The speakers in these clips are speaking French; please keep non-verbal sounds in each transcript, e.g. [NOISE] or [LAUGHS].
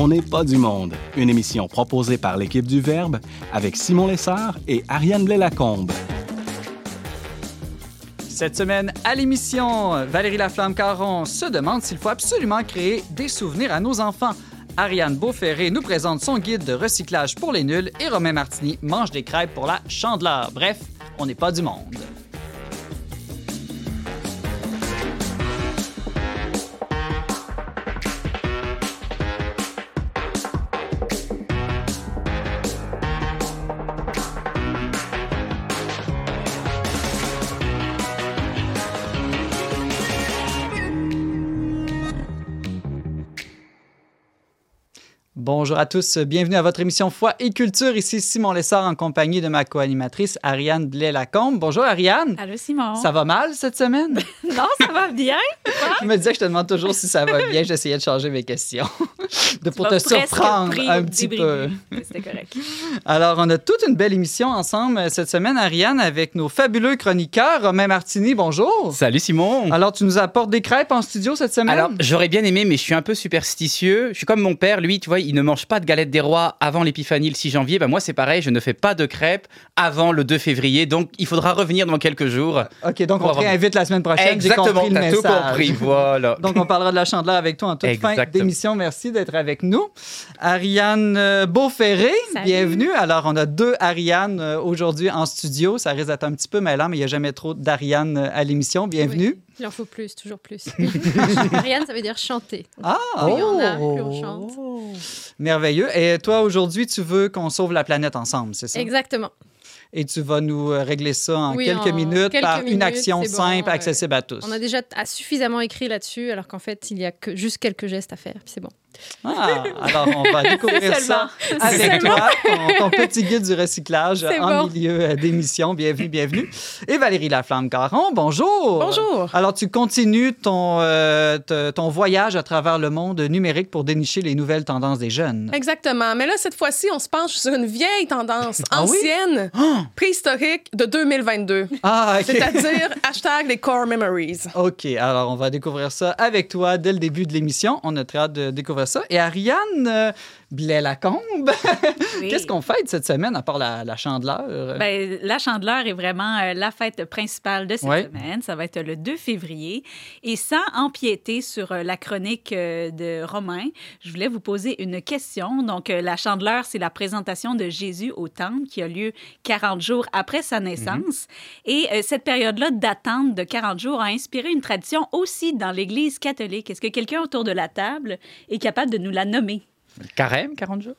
On n'est pas du monde, une émission proposée par l'équipe du Verbe avec Simon Lessard et Ariane Blais-Lacombe. Cette semaine, à l'émission, Valérie Laflamme-Caron se demande s'il faut absolument créer des souvenirs à nos enfants. Ariane Beauferré nous présente son guide de recyclage pour les nuls et Romain Martini mange des crêpes pour la chandeleur. Bref, on n'est pas du monde. Bonjour à tous, bienvenue à votre émission Foi et Culture. Ici Simon Lessard en compagnie de ma co-animatrice Ariane Blais-Lacombe. Bonjour Ariane. Allô Simon. Ça va mal cette semaine? [LAUGHS] non, ça va bien. je me disais que je te demande toujours si ça va bien. J'essayais de changer mes questions [LAUGHS] de, pour te surprendre un petit peu. [LAUGHS] C'était correct. Alors, on a toute une belle émission ensemble cette semaine, Ariane, avec nos fabuleux chroniqueurs. Romain Martini, bonjour. Salut Simon. Alors, tu nous apportes des crêpes en studio cette semaine? Alors, j'aurais bien aimé, mais je suis un peu superstitieux. Je suis comme mon père, lui, tu vois, il ne mange pas de galettes des rois avant l'épiphanie le 6 janvier. Ben moi, c'est pareil, je ne fais pas de crêpes avant le 2 février. Donc, il faudra revenir dans quelques jours. OK, donc on te réinvite la semaine prochaine. Exactement, t'as tout compris, voilà. [LAUGHS] donc, on parlera de la chandeleur avec toi en toute fin d'émission. Merci d'être avec nous. Ariane euh, Beauferré, bienvenue. Alors, on a deux Ariane euh, aujourd'hui en studio. Ça risque d'être un petit peu mêlant, mais il n'y a jamais trop d'Ariane euh, à l'émission. Bienvenue. Il en faut plus, toujours plus. [LAUGHS] Ariane, ça veut dire chanter. ah! Plus on a, plus on chante. Merveilleux. Et toi, aujourd'hui, tu veux qu'on sauve la planète ensemble, c'est ça? Exactement. Et tu vas nous régler ça en quelques minutes par une action simple, accessible à tous. On a déjà suffisamment écrit là-dessus, alors qu'en fait, il y a que juste quelques gestes à faire, puis c'est bon. Ah, alors on va découvrir ça avec toi, ton, petit guide du recyclage en milieu euh, d'émission. Bienvenue, bienvenue. Et Valérie Laflamme-Caron, bonjour. Bonjour. Alors tu continues ton, euh, ton voyage à travers le monde numérique pour dénicher les nouvelles tendances des jeunes. Exactement. Mais là, cette fois-ci, on se penche sur une vieille tendance ah ancienne, ah! préhistorique de 2022. Ah, C'est-à-dire [LAUGHS] hashtag les core memories. OK. Alors on va découvrir ça avec toi dès le début de l'émission. On a très hâte de découvrir Et Ariane euh, Blais-Lacombe, qu'est-ce qu'on fête cette semaine à part la, chandeleur? Ben, la chandeleur est vraiment euh, la fête principale de cette semaine. Ça va être le 2 février. Et sans empiéter sur euh, la chronique de Romain, je voulais vous poser une question. Donc, la chandeleur, c'est la présentation de Jésus au temple qui a lieu 40 jours après sa naissance. Mhm. Et cette période-là d'attente de 40 jours a inspiré une tradition aussi dans l'Église catholique. Est-ce que quelqu'un autour de la table est capable de nous la nommer? Carême, 40 jours?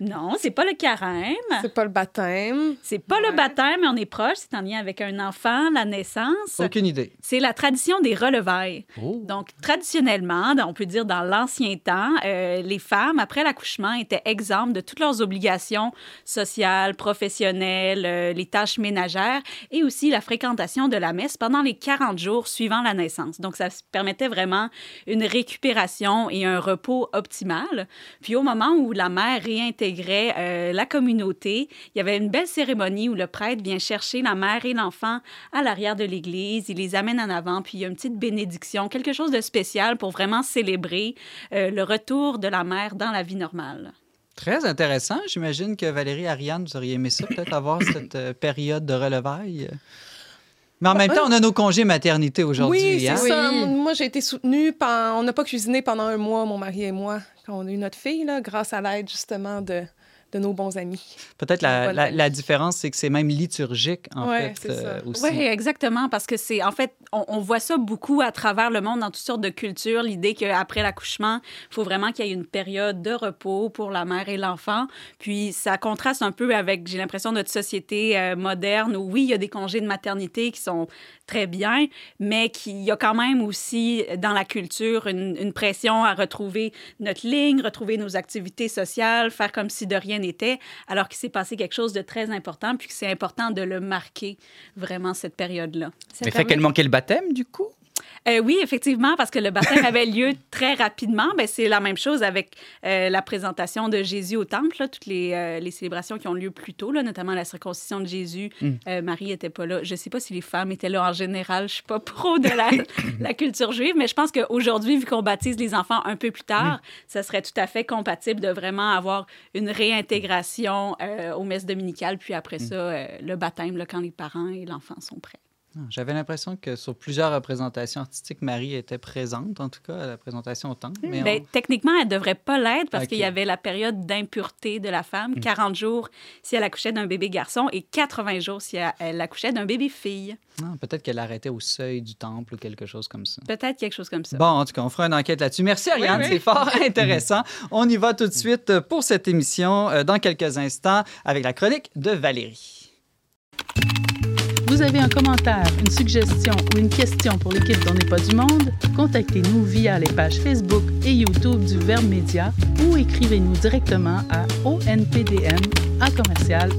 Non, c'est pas le carême. C'est pas le baptême. C'est pas le baptême, mais on est proche. C'est en lien avec un enfant, la naissance. Aucune idée. C'est la tradition des relevailles. Oh. Donc, traditionnellement, on peut dire dans l'ancien temps, euh, les femmes, après l'accouchement, étaient exemptes de toutes leurs obligations sociales, professionnelles, euh, les tâches ménagères et aussi la fréquentation de la messe pendant les 40 jours suivant la naissance. Donc, ça permettait vraiment une récupération et un repos optimal. Puis, au moment où la mère réintégrait euh, la communauté. Il y avait une belle cérémonie où le prêtre vient chercher la mère et l'enfant à l'arrière de l'église. Il les amène en avant, puis il y a une petite bénédiction, quelque chose de spécial pour vraiment célébrer euh, le retour de la mère dans la vie normale. Très intéressant. J'imagine que Valérie Ariane, vous auriez aimé ça, peut-être avoir [COUGHS] cette euh, période de relevaille. Mais en même temps, on a nos congés maternité aujourd'hui. Oui, c'est hein? ça. Moi, j'ai été soutenue. Par... On n'a pas cuisiné pendant un mois, mon mari et moi, on a eu notre fille, là, grâce à l'aide justement de, de nos bons amis. Peut-être la, la, différence, c'est que c'est même liturgique, en fait, euh, aussi. Oui, exactement, parce que c'est, en fait, on, voit ça beaucoup à travers le monde dans toutes sortes de cultures, l'idée qu'après l'accouchement, il faut vraiment qu'il y ait une période de repos pour la mère et l'enfant. Puis ça contraste un peu avec, j'ai l'impression, notre société euh, moderne où, oui, il y a des congés de maternité qui sont très bien, mais qu'il y a quand même aussi dans la culture une, une pression à retrouver notre ligne, retrouver nos activités sociales, faire comme si de rien était, alors qu'il s'est passé quelque chose de très important, puis que c'est important de le marquer, vraiment, cette période-là. Mais fait qu'elle manquait le baptême, du coup? Euh, oui, effectivement, parce que le baptême avait lieu [LAUGHS] très rapidement. Ben, c'est la même chose avec euh, la présentation de Jésus au temple, là, toutes les, euh, les célébrations qui ont lieu plus tôt, là, notamment la circoncision de Jésus. Mm. Marie n'était pas là. Je ne sais pas si les femmes étaient là en général. Je suis pas pro de la, [COUGHS] la culture juive, mais je pense qu'aujourd'hui, vu qu'on baptise les enfants un peu plus tard, ça serait tout à fait compatible de vraiment avoir une réintégration aux messes dominicales, puis après ça, euh, le baptême, là, quand les parents et l'enfant sont prêts. Ah, J'avais l'impression que sur plusieurs représentations artistiques, Marie était présente, en tout cas, à la présentation au temple. Mais Ben, on- techniquement, elle ne devrait pas l'être parce qu'il y avait la période d'impureté de la femme, 40 jours si elle accouchait d'un bébé garçon et 80 jours si elle, accouchait d'un bébé fille. Ah, Peut-être qu'elle arrêtait au seuil du temple ou quelque chose comme ça. Peut-être quelque chose comme ça. Bon, en tout cas, on fera une enquête là-dessus. Merci, Ariane. Oui, oui. C'est fort [LAUGHS] intéressant. On y va tout de suite pour cette émission euh, dans quelques instants avec la chronique de Valérie. Vous avez un commentaire, une suggestion ou une question pour l'équipe d'On n'est pas du monde? Contactez-nous via les pages Facebook et YouTube du Verbe Média ou écrivez-nous directement à onpdm à commercial.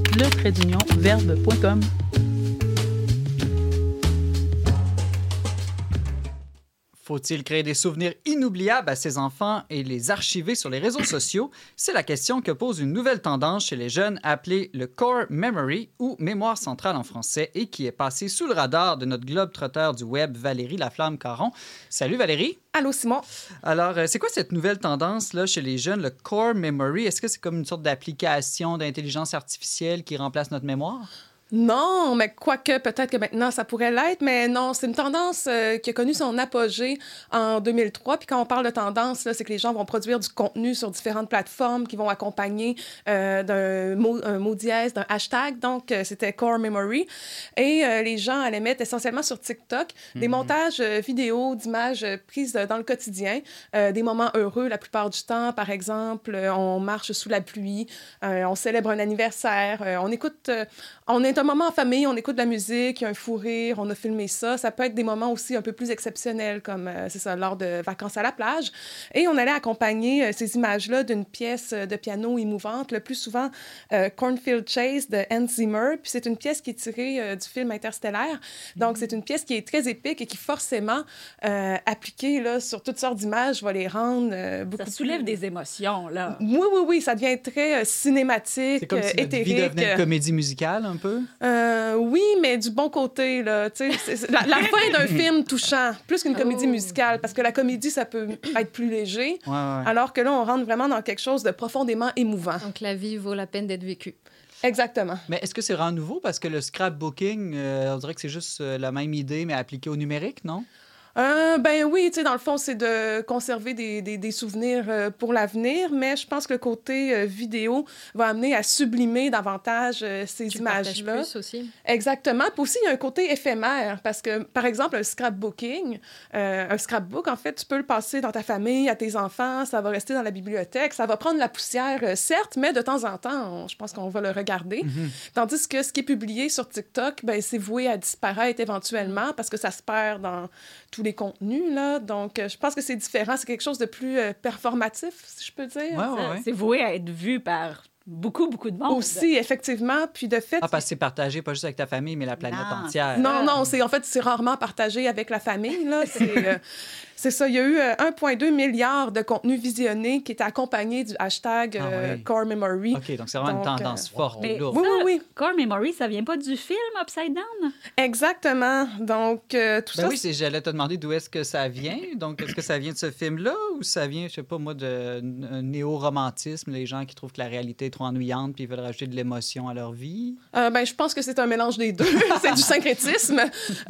Faut-il créer des souvenirs inoubliables à ses enfants et les archiver sur les réseaux sociaux? C'est la question que pose une nouvelle tendance chez les jeunes appelée le Core Memory ou mémoire centrale en français et qui est passée sous le radar de notre globe-trotteur du web Valérie Laflamme-Caron. Salut Valérie! Allô, Simon? Alors, euh, c'est quoi cette nouvelle tendance là chez les jeunes, le Core Memory? Est-ce que c'est comme une sorte d'application d'intelligence artificielle qui remplace notre mémoire? Non, mais quoique, peut-être que maintenant, ça pourrait l'être, mais non, c'est une tendance euh, qui a connu son apogée en 2003. Puis quand on parle de tendance, c'est que les gens vont produire du contenu sur différentes plateformes qui vont accompagner euh, d'un mot, un mot dièse, d'un hashtag. Donc, euh, c'était Core Memory. Et les gens allaient mettre essentiellement sur TikTok des montages euh, vidéo d'images prises dans le quotidien, des moments heureux la plupart du temps. Par exemple, on marche sous la pluie, on célèbre un anniversaire, on écoute, on est un moment en famille, on écoute de la musique, il y a un fou rire, on a filmé ça. Ça peut être des moments aussi un peu plus exceptionnels, comme euh, c'est ça, lors de vacances à la plage. Et on allait accompagner euh, ces images-là d'une pièce euh, de piano émouvante, le plus souvent euh, Cornfield Chase de Hans Zimmer. Puis c'est une pièce qui est tirée euh, du film Interstellaire. Donc c'est une pièce qui est très épique et qui forcément, euh, appliquée là, sur toutes sortes d'images, va les rendre euh, beaucoup Ça soulève plus- des émotions, là. Oui, oui, oui, ça devient très euh, cinématique, C'est comme euh, si notre vie éthérique. devenait une comédie musicale un peu? Euh, oui, mais du bon côté, là. La, la [LAUGHS] fin d'un film touchant, plus qu'une comédie Oh. musicale, parce que la comédie, ça peut être plus léger, Ouais, ouais, ouais. alors que là, on rentre vraiment dans quelque chose de profondément émouvant. Donc la vie vaut la peine d'être vécue. Exactement. Mais est-ce que c'est vraiment nouveau? Parce que le scrapbooking, euh, on dirait que c'est juste euh, la même idée, mais appliquée au numérique, non? Euh, ben oui, tu sais, dans le fond, c'est de conserver des, des, des souvenirs euh, pour l'avenir, mais je pense que le côté euh, vidéo va amener à sublimer davantage euh, ces images-là. plus aussi. Exactement. Puis aussi, il y a un côté éphémère parce que, par exemple, un scrapbooking, euh, un scrapbook, en fait, tu peux le passer dans ta famille, à tes enfants, ça va rester dans la bibliothèque, ça va prendre la poussière, euh, certes, mais de temps en temps, on- je pense qu'on va le regarder. Tandis que ce qui est publié sur TikTok, ben, c'est voué à disparaître éventuellement parce que ça se perd dans tous les contenus, là. Donc, euh, je pense que c'est différent. C'est quelque chose de plus euh, performatif, si je peux dire. Ouais, ouais. C'est voué à être vu par beaucoup, beaucoup de monde. Aussi, effectivement. Puis de fait, Ah, parce que c'est partagé pas juste avec ta famille, mais la planète Non, entière. Non, non, c'est en fait c'est rarement partagé avec la famille là. C'est [LAUGHS] euh, c'est ça. Il y a eu euh, 1,2 milliard de contenus visionnés qui étaient accompagnés du hashtag Ah euh, oui. Core Memory. OK, donc c'est vraiment Donc, une tendance euh, forte Mais- et lourde. Oui, oui, oui, Core Memory, ça vient pas du film Upside Down? exactement. Donc euh, tout Ben ça. oui, c'est- j'allais te demander d'où est-ce que ça vient. Donc, est-ce que ça vient de ce film-là ou ça vient, je sais pas moi, de néo-romantisme, les gens qui trouvent que la réalité est trop ennuyante puis ils veulent rajouter de l'émotion à leur vie? Euh, ben, je pense que c'est un mélange des deux. [LAUGHS] c'est du syncrétisme.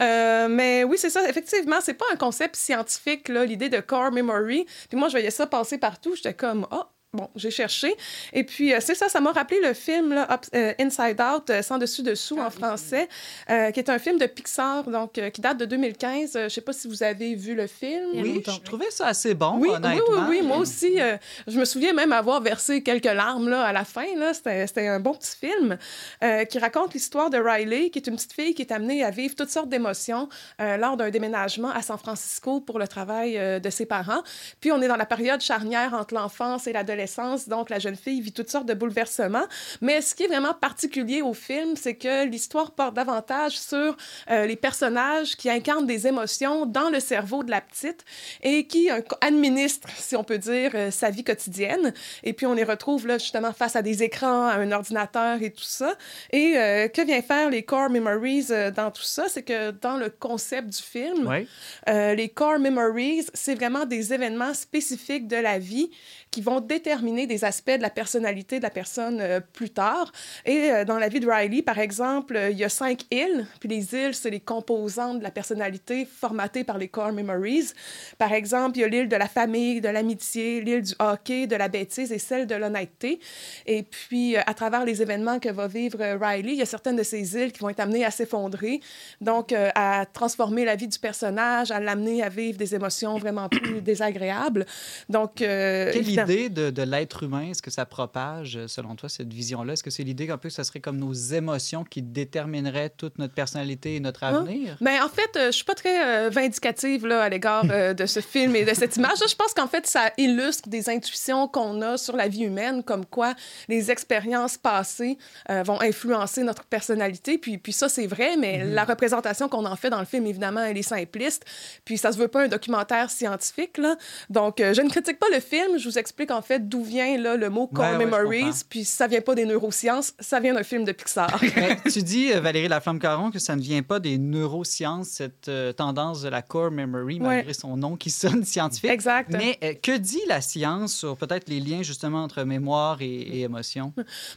Euh, mais oui, c'est ça. Effectivement, c'est pas un concept scientifique, l'idée de core memory. Puis moi, je voyais ça passer partout. J'étais comme, oh, Bon, j'ai cherché. Et puis, euh, c'est ça, ça m'a rappelé le film là, Up- euh, Inside Out, euh, Sans dessus-dessous en français, euh, qui est un film de Pixar, donc, euh, qui date de 2015. Euh, je sais pas si vous avez vu le film. Oui, je trouvais ça assez bon, Oui, oui, honnêtement. oui, oui, moi aussi. euh, je me souviens même avoir versé quelques larmes là, à la fin. là. C'était c'était un bon petit film euh, qui raconte l'histoire de Riley, qui est une petite fille qui est amenée à vivre toutes sortes d'émotions euh, lors d'un déménagement à San Francisco pour le travail euh, de ses parents. Puis on est dans la période charnière entre l'enfance et l'adolescence. L'adolescence. Donc, la jeune fille vit toutes sortes de bouleversements. Mais ce qui est vraiment particulier au film, c'est que l'histoire porte davantage sur euh, les personnages qui incarnent des émotions dans le cerveau de la petite et qui euh, administrent, si on peut dire, euh, sa vie quotidienne. Et puis, on les retrouve là, justement face à des écrans, à un ordinateur et tout ça. Et que vient faire les Core Memories dans tout ça? C'est que dans le concept du film, Oui. les core memories, c'est vraiment des événements spécifiques de la vie qui vont déterminer des aspects de la personnalité de la personne euh, plus tard. Et euh, dans la vie de Riley, par exemple, euh, il y a cinq îles, puis les îles, c'est les composantes de la personnalité formatées par les core memories. Par exemple, il y a l'île de la famille, de l'amitié, l'île du hockey, de la bêtise et celle de l'honnêteté. Et puis, à travers les événements que va vivre Riley, il y a certaines de ces îles qui vont être amenées à s'effondrer, donc à transformer la vie du personnage, à l'amener à vivre des émotions vraiment plus [COUGHS] désagréables. Donc, euh, idée de, de l'être humain? Est-ce que ça propage, euh, selon toi, cette vision-là? Est-ce que c'est l'idée qu'un peu ça serait comme nos émotions qui détermineraient toute notre personnalité et notre Hein? avenir? Ben, en fait, euh, je suis pas très euh, vindicative là, à l'égard euh, de ce film et de cette image. Je pense qu'en fait, ça illustre des intuitions qu'on a sur la vie humaine, comme quoi les expériences passées euh, vont influencer notre personnalité. Puis, puis ça, c'est vrai, mais la représentation qu'on en fait dans le film, évidemment, elle est simpliste. Puis ça se veut pas un documentaire scientifique. Là. Donc, euh, je ne critique pas le film. Je vous explique en fait d'où vient là, le mot Core Ouais, Memories. puis ça vient pas des neurosciences, ça vient d'un film de Pixar. [LAUGHS] [LAUGHS] Tu dis, euh, Valérie Laflamme-Caron, que ça ne vient pas des neurosciences, cette euh, tendance de la core memory, malgré son nom qui sonne scientifique. exact. Mais euh, que dit la science sur peut-être les liens justement entre mémoire et, et émotion?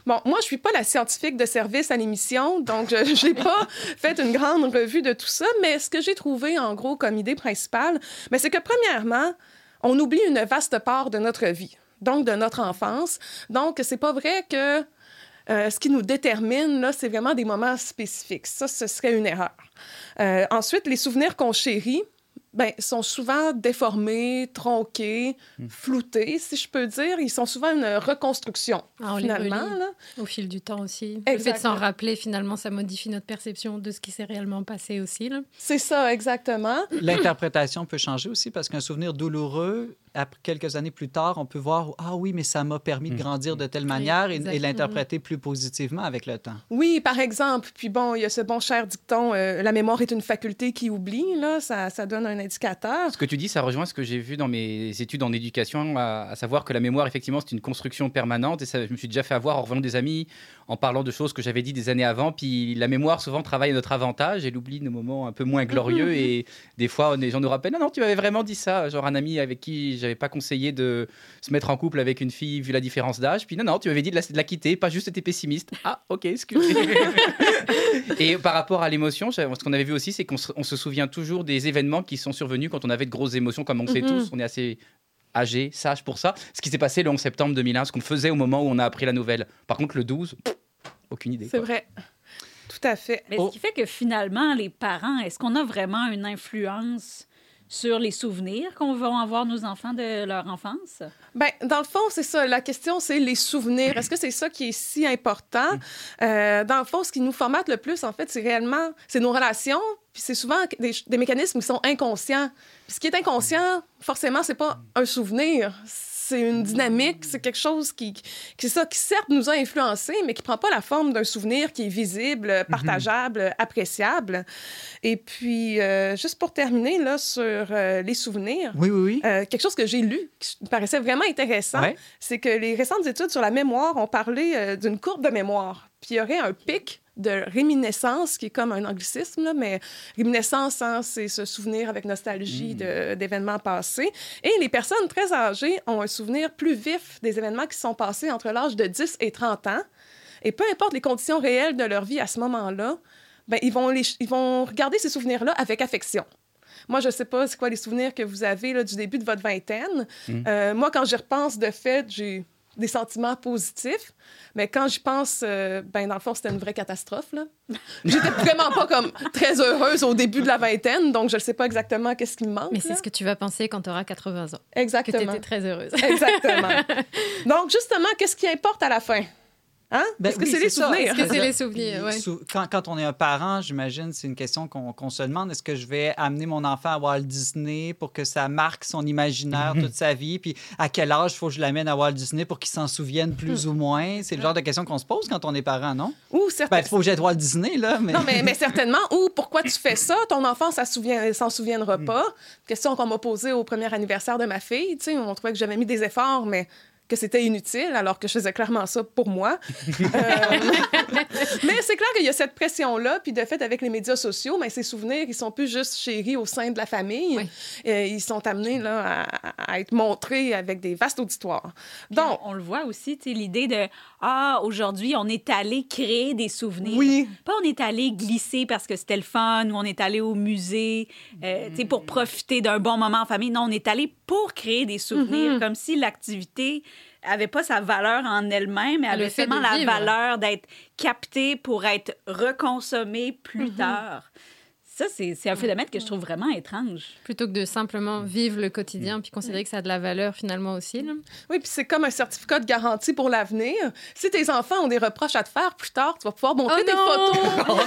Bon, moi, je suis pas la scientifique de service à l'émission, donc je n'ai pas [LAUGHS] fait une grande revue de tout ça, mais ce que j'ai trouvé, en gros, comme idée principale, ben, c'est que, premièrement, on oublie une vaste part de notre vie, donc de notre enfance. Donc, c'est pas vrai que euh, ce qui nous détermine, là, c'est vraiment des moments spécifiques. Ça, ce serait une erreur. Euh, ensuite, les souvenirs qu'on chérit, ben, sont souvent déformés, tronqués, floutés, si je peux dire. Ils sont souvent une reconstruction, Ah, finalement. là. au fil du temps aussi. Le fait de Exactement. s'en rappeler, finalement, ça modifie notre perception de ce qui s'est réellement passé aussi. C'est ça, exactement. L'interprétation peut changer aussi parce qu'un souvenir douloureux, après quelques années plus tard, on peut voir Ah oui, mais ça m'a permis de grandir de telle manière et, et l'interpréter plus positivement avec le temps. Oui, par exemple. Puis bon, il y a ce bon cher dicton euh, la mémoire est une faculté qui oublie. Là, ça, ça donne un indicateur. Ce que tu dis, ça rejoint ce que j'ai vu dans mes études en éducation, à, à savoir que la mémoire, effectivement, c'est une construction permanente. Et ça, je me suis déjà fait avoir en revenant des amis, en parlant de choses que j'avais dit des années avant. Puis la mémoire, souvent, travaille à notre avantage et elle oublie nos moments un peu moins glorieux. Et des fois, les gens nous rappellent Non, non, tu m'avais vraiment dit ça. Genre un ami avec qui j'avais pas conseillé de se mettre en couple avec une fille vu la différence d'âge. Puis non, non, tu m'avais dit de la, de la quitter, pas juste t'étais pessimiste. Ah, ok, excusez. [LAUGHS] et par rapport à l'émotion, ce qu'on avait vu aussi, c'est qu'on se, souvient toujours des événements qui sont survenus quand on avait de grosses émotions, comme on sait Mhm. tous, on est assez âgé, sage pour ça. Ce qui s'est passé le 11 septembre 2001, ce qu'on faisait au moment où on a appris la nouvelle. Par contre, le 12, pff, aucune idée. C'est vrai. Tout à fait. Mais Oh. ce qui fait que finalement, les parents, est-ce qu'on a vraiment une influence sur les souvenirs qu'on va avoir nos enfants de leur enfance? Ben, dans le fond, c'est ça. La question, c'est les souvenirs. Est-ce que c'est ça qui est si important? Euh, dans le fond, ce qui nous formate le plus, en fait, c'est réellement, c'est nos relations. Puis c'est souvent des, des mécanismes qui sont inconscients. Puis ce qui est inconscient, forcément, c'est pas un souvenir. C'est une dynamique, c'est quelque chose qui, qui, ça, qui certes nous a influencés, mais qui prend pas la forme d'un souvenir qui est visible, partageable, appréciable. Et puis, euh, juste pour terminer là sur euh, les souvenirs, Oui, oui, oui. euh, quelque chose que j'ai lu qui me paraissait vraiment intéressant, Ouais. c'est que les récentes études sur la mémoire ont parlé d'une courbe de mémoire. Puis il y aurait un pic de réminiscence, qui est comme un anglicisme, là, mais réminiscence, hein, c'est se souvenir avec nostalgie de- d'événements passés. Et les personnes très âgées ont un souvenir plus vif des événements qui sont passés entre l'âge de 10 et 30 ans. Et peu importe les conditions réelles de leur vie à ce moment-là, ben, ils, vont les, ils vont regarder ces souvenirs-là avec affection. Moi, je sais pas c'est quoi les souvenirs que vous avez là, du début de votre vingtaine. Euh, moi, quand j'y repense, de fait, j'ai des sentiments positifs. Mais quand j'y pense, euh, ben, dans le fond, c'était une vraie catastrophe. là. [LAUGHS] J'étais vraiment pas comme très heureuse au début de la vingtaine, donc je ne sais pas exactement qu'est-ce qui me manque. Mais c'est ce que tu vas penser quand tu auras 80 ans, que tu Exactement. étais très heureuse. Exactement. [LAUGHS] donc, justement, qu'est-ce qui importe à la fin? Hein? Ben Est-ce que oui, c'est les souvenirs? Est-ce que c'est les souvenirs? Ouais. Sou- Quand, quand on est un parent, j'imagine, c'est une question qu'on se demande. Est-ce que je vais amener mon enfant à Walt Disney pour que ça marque son imaginaire toute sa vie? Puis à quel âge il faut que je l'amène à Walt Disney pour qu'il s'en souvienne plus ou moins? C'est le genre de question qu'on se pose quand on est parent, non? Ou certains... il faut que j'aille Walt Disney, là. Mais... Non, mais, mais [LAUGHS] certainement. Ou pourquoi tu fais ça? Ton enfant, ça souvient, s'en souviendra pas. Question qu'on m'a posée au premier anniversaire de ma fille. Tu sais, on trouvait que j'avais mis des efforts, mais que c'était inutile, alors que je faisais clairement ça pour moi. Euh, [LAUGHS] mais c'est clair qu'il y a cette pression-là, puis de fait, avec les médias sociaux, mais ces souvenirs, ils sont plus juste chéris au sein de la famille. Oui. Euh, ils sont amenés là, à, à être montrés avec des vastes auditoires. Donc, on, on le voit aussi, l'idée de Ah, aujourd'hui, on est allé créer des souvenirs. oui. Pas on est allé glisser parce que c'était le fun ou on est allé au musée euh, pour profiter d'un bon moment en famille. Non, on est allé pour créer des souvenirs, Mhm. comme si l'activité avait pas sa valeur en elle-même, mais avait seulement la valeur d'être captée pour être reconsommée plus tard. Ça, c'est un phénomène que je trouve vraiment étrange. Plutôt que de simplement vivre le quotidien puis considérer que ça a de la valeur finalement aussi. là. Oui, puis c'est comme un certificat de garantie pour l'avenir. Si tes enfants ont des reproches à te faire plus tard, tu vas pouvoir montrer Oh des non! photos. [LAUGHS]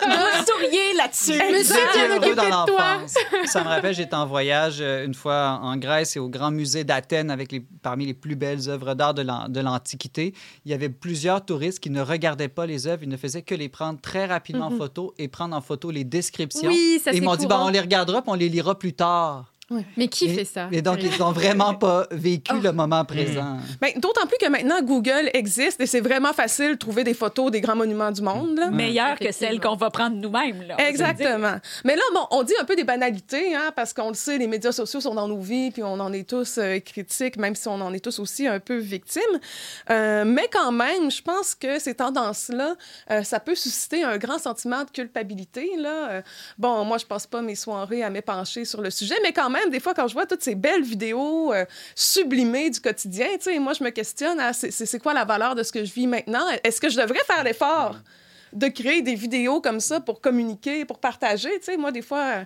Vous [LAUGHS] souriez là-dessus. Monsieur, J'étais bien heureux occupé dans de toi. l'enfance. Ça me rappelle, j'étais en voyage euh, une fois en Grèce et au Grand Musée d'Athènes avec les, parmi les plus belles œuvres d'art de l'an- de l'Antiquité. Il y avait plusieurs touristes qui ne regardaient pas les œuvres, ils ne faisaient que les prendre très rapidement en photo et prendre en photo les descriptions. Oui, ça et ils m'ont dit, ben, on les regardera puis on les lira plus tard. Mais qui et, fait ça? Et donc, ils n'ont vraiment pas vécu le moment présent. Ben, D'autant plus que maintenant, Google existe et c'est vraiment facile de trouver des photos des grands monuments du monde. là. Meilleure que Effectivement. celle qu'on va prendre nous-mêmes. Exactement. Mais là, bon, on dit un peu des banalités, hein, parce qu'on le sait, les médias sociaux sont dans nos vies, puis on en est tous euh, critiques, même si on en est tous aussi un peu victimes. Euh, mais quand même, je pense que ces tendances-là, euh, ça peut susciter un grand sentiment de culpabilité. Là. Euh, bon, moi, je passe pas mes soirées à m'épancher sur le sujet, mais quand même, des fois, quand je vois toutes ces belles vidéos euh, sublimées du quotidien, tu sais, moi, je me questionne, ah, c'est c'est quoi la valeur de ce que je vis maintenant? Est-ce que je devrais faire l'effort? de créer des vidéos comme ça pour communiquer, pour partager? Tu sais, moi, des fois,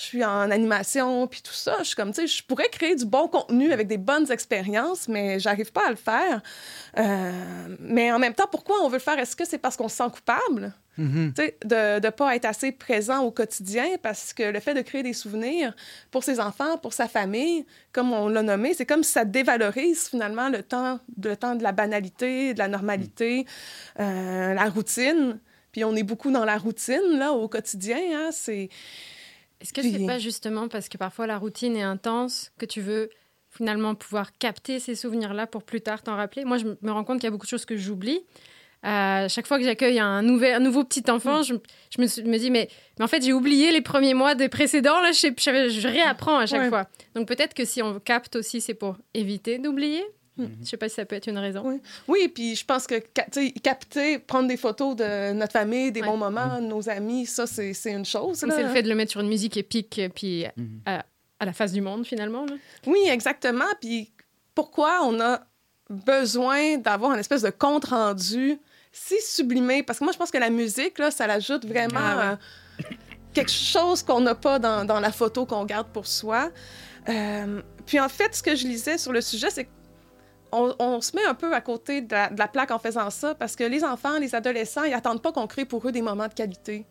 je suis en animation, puis tout ça. Je suis comme, tu sais, je pourrais créer du bon contenu avec des bonnes expériences, mais j'arrive pas à le faire. Euh, mais en même temps, pourquoi on veut le faire? Est-ce que c'est parce qu'on se sent coupable? Tu sais, de ne pas être assez présent au quotidien parce que le fait de créer des souvenirs pour ses enfants, pour sa famille, comme on l'a nommé, c'est comme si ça dévalorise finalement le temps, le temps de la banalité, de la normalité, euh, la routine. Puis on est beaucoup dans la routine, là, au quotidien. Hein, c'est... Est-ce que c'est pas justement parce que parfois la routine est intense que tu veux finalement pouvoir capter ces souvenirs-là pour plus tard t'en rappeler? Moi, je me rends compte qu'il y a beaucoup de choses que j'oublie. Euh, chaque fois que j'accueille un, nouvel, un nouveau petit enfant, je, je me, dis, mais, mais en fait, j'ai oublié les premiers mois des précédents. Là, je, sais- je, je réapprends à chaque Ouais. fois. Donc peut-être que si on capte aussi, c'est pour éviter d'oublier? Je sais pas si ça peut être une raison. Oui. Oui, puis je pense que capter, prendre des photos de notre famille, des Ouais. bons moments, de nos amis, ça, c'est, c'est une chose. C'est le fait de le mettre sur une musique épique, puis Mhm. à, à la face du monde, finalement. là. Oui, exactement. Puis pourquoi on a besoin d'avoir une espèce de compte rendu si sublimé? Parce que moi, je pense que la musique, là, ça l'ajoute vraiment Ah euh, quelque chose qu'on n'a pas dans, dans la photo qu'on garde pour soi. Euh, puis en fait, ce que je lisais sur le sujet, c'est qu'on on se met un peu à côté de la, plaque en faisant ça parce que les enfants, les adolescents, ils attendent pas qu'on crée pour eux des moments de qualité.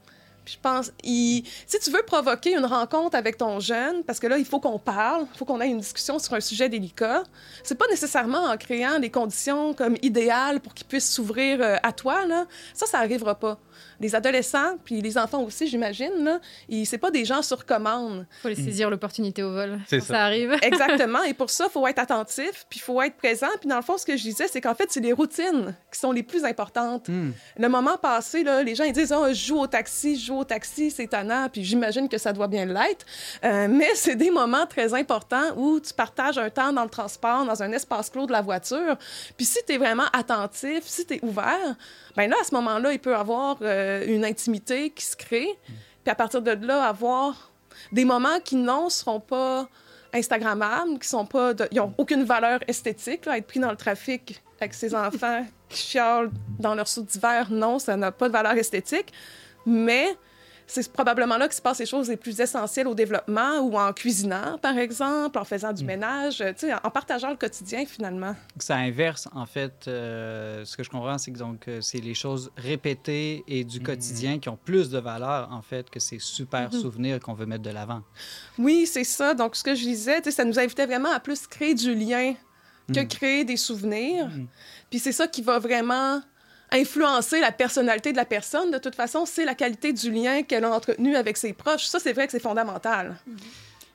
Puis je pense, si tu veux provoquer une rencontre avec ton jeune, parce que là, il faut qu'on parle, il faut qu'on ait une discussion sur un sujet délicat, c'est pas nécessairement en créant les conditions comme idéales pour qu'ils puissent s'ouvrir euh, à toi, là. Ça, ça arrivera pas. Les adolescents, puis les enfants aussi, j'imagine, ils- c'est pas des gens sur commande. faut les saisir l'opportunité au vol. C'est ça. ça arrive. [LAUGHS] Exactement. Et pour ça, il faut être attentif, puis il faut être présent. Puis dans le fond, ce que je disais, c'est qu'en fait, c'est les routines qui sont les plus importantes. Hmm. Le moment passé, là, les gens ils disent Ah, je joue au taxi, je joue au taxi, c'est étonnant, puis j'imagine que ça doit bien l'être. Euh, mais c'est des moments très importants où tu partages un temps dans le transport, dans un espace clos de la voiture. Puis si tu es vraiment attentif, si tu es ouvert, ben là, à ce moment-là, il peut avoir euh, une intimité qui se crée. Puis à partir de là, avoir des moments qui non seront pas Instagrammables, qui sont pas, de- ils ont aucune valeur esthétique, là, être pris dans le trafic avec ses [LAUGHS] enfants qui chialent dans leur sous d'hiver, non, ça n'a pas de valeur esthétique, mais c'est probablement là que se passent les choses les plus essentielles au développement ou en cuisinant, par exemple, en faisant du ménage, tu sais, en partageant le quotidien, finalement. Ça inverse, en fait. euh, ce que je comprends, c'est que donc, euh, c'est les choses répétées et du quotidien qui ont plus de valeur, en fait, que ces super souvenirs qu'on veut mettre de l'avant. Oui, c'est ça. Donc, ce que je disais, tu sais, ça nous invitait vraiment à plus créer du lien que créer des souvenirs. Puis c'est ça qui va vraiment influencer la personnalité de la personne. De toute façon, c'est la qualité du lien qu'elle a entretenu avec ses proches. Ça, c'est vrai que c'est fondamental.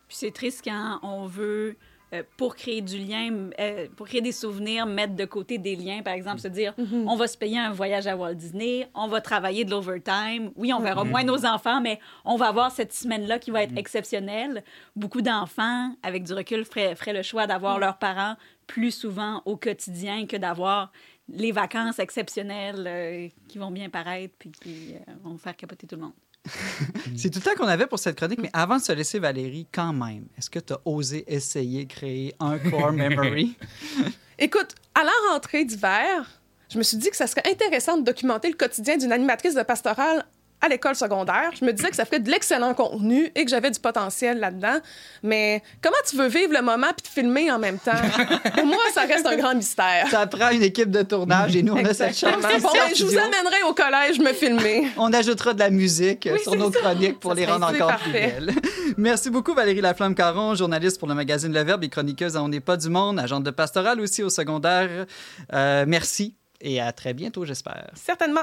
Puis c'est triste quand on veut, euh, pour créer du lien, euh, pour créer des souvenirs, mettre de côté des liens, par exemple, se dire on va se payer un voyage à Walt Disney, on va travailler de l'overtime. Oui, on verra moins nos enfants, mais on va avoir cette semaine-là qui va être exceptionnelle. Beaucoup d'enfants, avec du recul, feraient, feraient le choix d'avoir leurs parents plus souvent au quotidien que d'avoir les vacances exceptionnelles euh, qui vont bien paraître puis qui euh, vont faire capoter tout le monde. [LAUGHS] C'est tout le temps qu'on avait pour cette chronique, mais avant de se laisser, Valérie, quand même, est-ce que tu as osé essayer de créer un core memory? [LAUGHS] Écoute, à la rentrée d'hiver, je me suis dit que ça serait intéressant de documenter le quotidien d'une animatrice de pastorale à l'école secondaire. Je me disais que ça ferait de l'excellent contenu et que j'avais du potentiel là-dedans. Mais comment tu veux vivre le moment puis te filmer en même temps? [LAUGHS] Pour moi, ça reste un grand mystère. Ça prend une équipe de tournage et nous, on a cette chance. Bon, ben, je vous amènerai au collège me filmer. On ajoutera de la musique Oui, sur nos ça. chroniques pour Ça les rendre encore plus belles. Merci beaucoup, Valérie Laflamme-Caron, journaliste pour le magazine Le Verbe et chroniqueuse à On n'est pas du monde, agente de pastoral aussi au secondaire. Euh, merci et à très bientôt, j'espère. Certainement.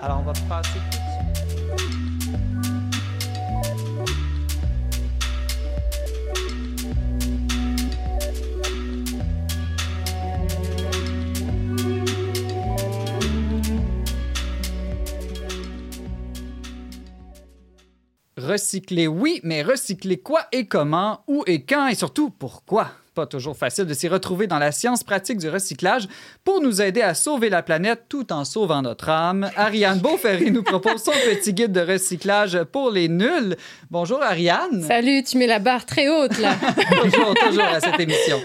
Alors, on va passer tout de. Recycler, oui, mais recycler quoi et comment, où et quand? Et surtout pourquoi? Pas toujours facile de s'y retrouver dans la science pratique du recyclage pour nous aider à sauver la planète tout en sauvant notre âme. Ariane Beauferry nous propose son petit guide de recyclage pour les nuls. Bonjour Ariane. Salut, tu mets la barre très haute là. [LAUGHS] toujours, toujours à cette émission.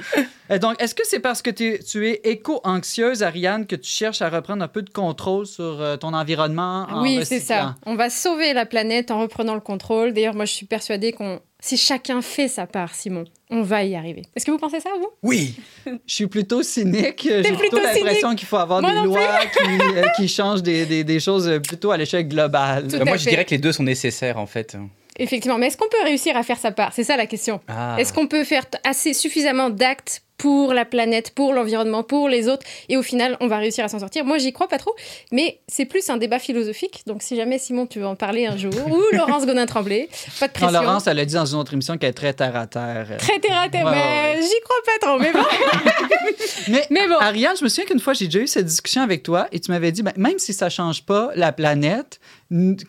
Euh, Donc, est-ce que c'est parce que tu, tu es éco-anxieuse, Ariane, que tu cherches à reprendre un peu de contrôle sur euh, ton environnement en oui, c'est ça. On va sauver la planète en reprenant le contrôle. D'ailleurs, moi, je suis persuadée qu'on, si chacun fait sa part, Simon, on va y arriver. Est-ce que vous pensez ça, vous? Oui. [LAUGHS] Je suis plutôt cynique. J'ai plutôt, plutôt l'impression qu'il faut avoir Moi des lois qui, euh, qui changent des, des- des choses plutôt à l'échelle globale. Tout moi, je fait. dirais que les deux sont nécessaires, en fait. Effectivement. Mais est-ce qu'on peut réussir à faire sa part? C'est ça la question. Ah. Est-ce qu'on peut faire assez suffisamment d'actes pour la planète, pour l'environnement, pour les autres, et au final, on va réussir à s'en sortir Moi, j'y crois pas trop, mais c'est plus un débat philosophique. Donc, si jamais Simon, tu veux en parler un jour, ou [LAUGHS] Laurence Godin-Tremblay, pas de Non, pression. Laurence, elle a dit dans une autre émission qu'elle est très terre à terre. Très terre à terre, Ouais, mais ouais, j'y crois pas trop. Mais bon, [LAUGHS] Mais, mais bon. Ariane, je me souviens qu'une fois, j'ai déjà eu cette discussion avec toi et tu m'avais dit, ben, même si ça change pas la planète,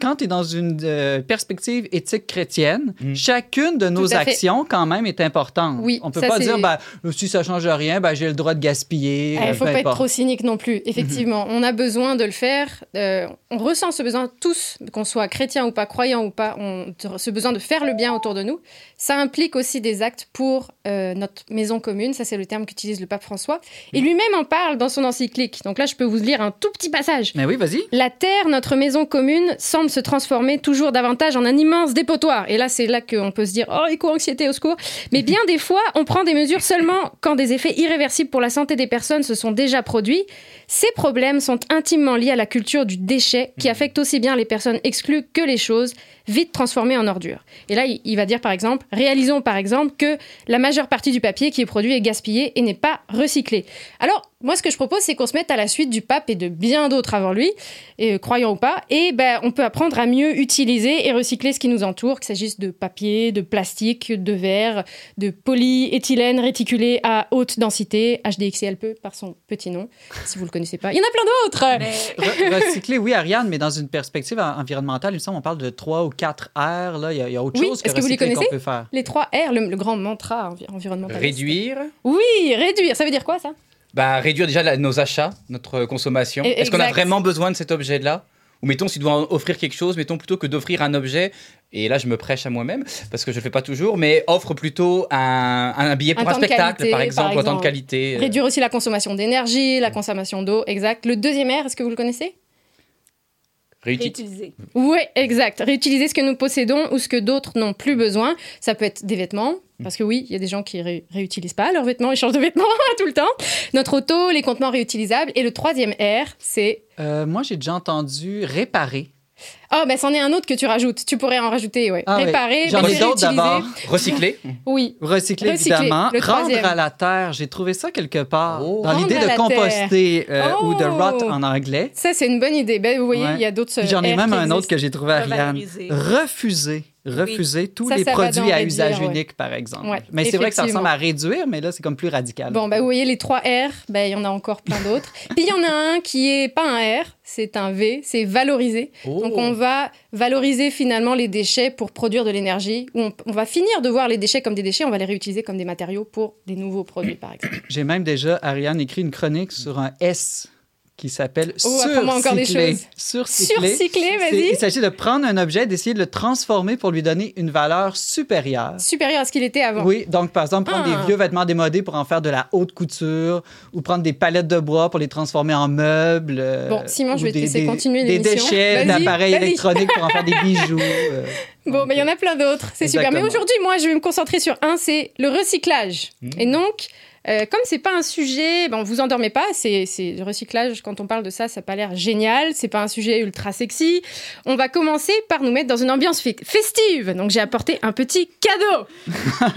quand tu es dans une euh, perspective éthique chrétienne, Mm. chacune de nos actions, quand même, est importante. Oui, On peut ça, pas dire, ben, si ça change rien, ben, j'ai le droit de gaspiller. Il euh, ne faut peu pas être trop cynique non plus. Effectivement, on a besoin de le faire. Euh, on ressent ce besoin tous, qu'on soit chrétien ou pas, croyant ou pas, on, ce besoin de faire le bien autour de nous. Ça implique aussi des actes pour euh, notre maison commune. Ça, c'est le terme qu'utilise le pape François. Et lui-même en parle dans son encyclique. Donc là, je peux vous lire un tout petit passage. Mais oui, vas-y. La terre, notre maison commune, semble se transformer toujours davantage en un immense dépotoir. Et là, c'est là qu'on peut se dire Oh, éco-anxiété, au secours. Mais bien des fois, on prend des mesures seulement quand des effets irréversibles pour la santé des personnes se sont déjà produits. Ces problèmes sont intimement liés à la culture du déchet qui affecte aussi bien les personnes exclues que les choses vite transformées en ordures. Et là, il il va dire par exemple Réalisons par exemple que la majeure partie du papier qui est produit est gaspillé et n'est pas recyclé. Alors, moi, ce que je propose, c'est qu'on se mette à la suite du pape et de bien d'autres avant lui, et, euh, croyants ou pas, et ben, on peut apprendre à mieux utiliser et recycler ce qui nous entoure, qu'il s'agisse de papier, de plastique, de verre, de polyéthylène réticulé à haute densité, HDXLP par son petit nom, si vous le connaissez pas. Il y en a plein d'autres Mais [LAUGHS] Re- recycler, oui, Ariane, mais dans une perspective en- environnementale, il me semble on parle de trois ou quatre R. Là. Il, y a, il y a autre Oui, chose que est-ce que vous les connaissez? peut faire? Les trois R, le, le grand mantra envi- environnemental. Réduire. Oui, réduire. Ça veut dire quoi, ça? Bah, réduire déjà la- nos achats, notre consommation. Est-ce qu'on a vraiment besoin de cet objet-là Ou mettons, si tu dois offrir quelque chose, mettons plutôt que d'offrir un objet, et là je me prêche à moi-même, parce que je le fais pas toujours, mais offre plutôt un, un billet pour Un spectacle, qualité, par par exemple, ou un temps de qualité. euh. Réduire aussi la consommation d'énergie, la consommation d'eau, exact. Le deuxième R, est-ce que vous le connaissez? Réutiliser. Oui, exact. Réutiliser ce que nous possédons ou ce que d'autres n'ont plus besoin. Ça peut être des vêtements, parce que oui, il y a des gens qui ré- réutilisent pas leurs vêtements, ils changent de vêtements [LAUGHS] tout le temps. Notre auto, les contenants réutilisables. Et le troisième R, c'est... Euh, moi, j'ai déjà entendu réparer. Oh, ben c'en est un autre que tu rajoutes. Tu pourrais en rajouter, ouais. Ah ouais. Réparer, J'en ai d'autres réutiliser. d'abord. Recycler. Oui. Recycler, Recycler, évidemment. le Rendre troisième. à la terre. J'ai trouvé ça quelque part. Oh. Dans l'idée à de composter euh, Oh. ou de rot en anglais. Ça, c'est une bonne idée. Ben, vous voyez, Ouais. il y a d'autres J'en ai même un autre que j'ai trouvé, Ariane. Revaloriser. Refuser. Tous Ça, les ça produits à réduire, usage ouais. unique, par exemple. Ouais, mais c'est vrai que ça ressemble à réduire, mais là, c'est comme plus radical. Bon, ben, vous voyez, les trois R, ben, il y en a encore plein d'autres. [LAUGHS] Puis il y en a un qui est pas un R, c'est un V, c'est valoriser. Oh. Donc on va valoriser finalement les déchets pour produire de l'énergie. Ou on, on va finir de voir les déchets comme des déchets, on va les réutiliser comme des matériaux pour des nouveaux produits, par exemple. J'ai même déjà, Ariane, écrit une chronique sur un S qui s'appelle Oh, surcycler. Surcycler. Vas-y. Il s'agit de prendre un objet, d'essayer de le transformer pour lui donner une valeur supérieure. Supérieur à ce qu'il était avant. Oui, donc par exemple, prendre Ah. des vieux vêtements démodés pour en faire de la haute couture ou prendre des palettes de bois pour les transformer en meubles. euh, Bon, Simon, je vais te laisser continuer Des déchets d'appareils électroniques pour en faire des bijoux. [LAUGHS] euh. Bon, ben il y en a plein d'autres. C'est super. Mais aujourd'hui, moi, je vais me concentrer sur un, c'est le recyclage. Mmh. Et donc, euh, comme c'est pas un sujet, ben, vous endormez pas. C'est le recyclage. Quand on parle de ça, ça n'a pas l'air génial. C'est pas un sujet ultra sexy. On va commencer par nous mettre dans une ambiance fe- festive. Donc, j'ai apporté un petit cadeau. [LAUGHS]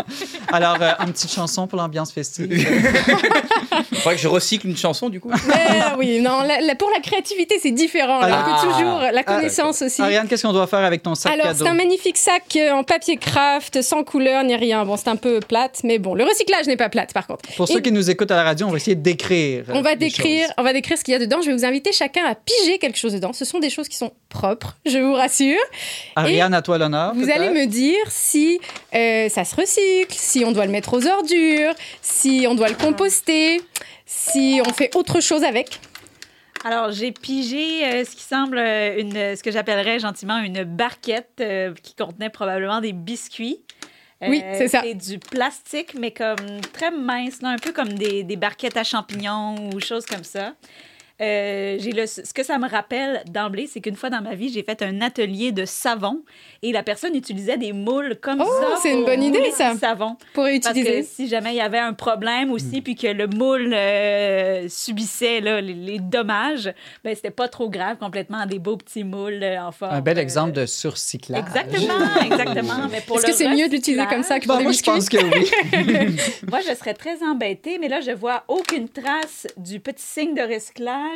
Alors, euh, une petite chanson pour l'ambiance festive. Il [LAUGHS] faudrait que je recycle une chanson du coup. Mais, [LAUGHS] oui, non, la- la- pour la créativité, c'est différent. là. Ah. peut toujours la connaissance aussi. Ariane, qu'est-ce qu'on doit faire avec ton sac Alors, c'est un magnifique sac euh, en papier craft, sans couleur ni rien. Bon, c'est un peu plate, mais bon, le recyclage n'est pas plate par contre. Pour ceux qui nous écoutent à la radio, on va essayer de décrire. euh, On va décrire, on va décrire ce qu'il y a dedans. Je vais vous inviter chacun à piger quelque chose dedans. Ce sont des choses qui sont propres, je vous rassure. Ariane, à toi l'honneur. Vous allez me dire si euh, ça se recycle, si on doit le mettre aux ordures, si on doit le composter, si on fait autre chose avec. Alors, j'ai pigé euh, ce qui semble une, ce que j'appellerais gentiment une barquette euh, qui contenait probablement des biscuits. Euh, Oui, c'est ça. C'est du plastique, mais comme très mince, là, un peu comme des, des barquettes à champignons ou choses comme ça. Euh, j'ai le, ce que ça me rappelle d'emblée, c'est qu'une fois dans ma vie, j'ai fait un atelier de savon et la personne utilisait des moules comme Oh, ça. c'est une pour bonne idée, ça. savon. Pour Parce réutiliser. que si jamais il y avait un problème aussi, puis que le moule euh, subissait là, les, les dommages, ben c'était pas trop grave, complètement des beaux petits moules euh, en forme. Un bel euh, exemple de surcyclage. Exactement, [LAUGHS] exactement. Mais pour Est-ce que c'est mieux de l'utiliser comme ça que pour Bon, des moi, je pense que oui. [LAUGHS] Moi, je serais très embêtée, mais là, je vois aucune trace du petit signe de recyclage,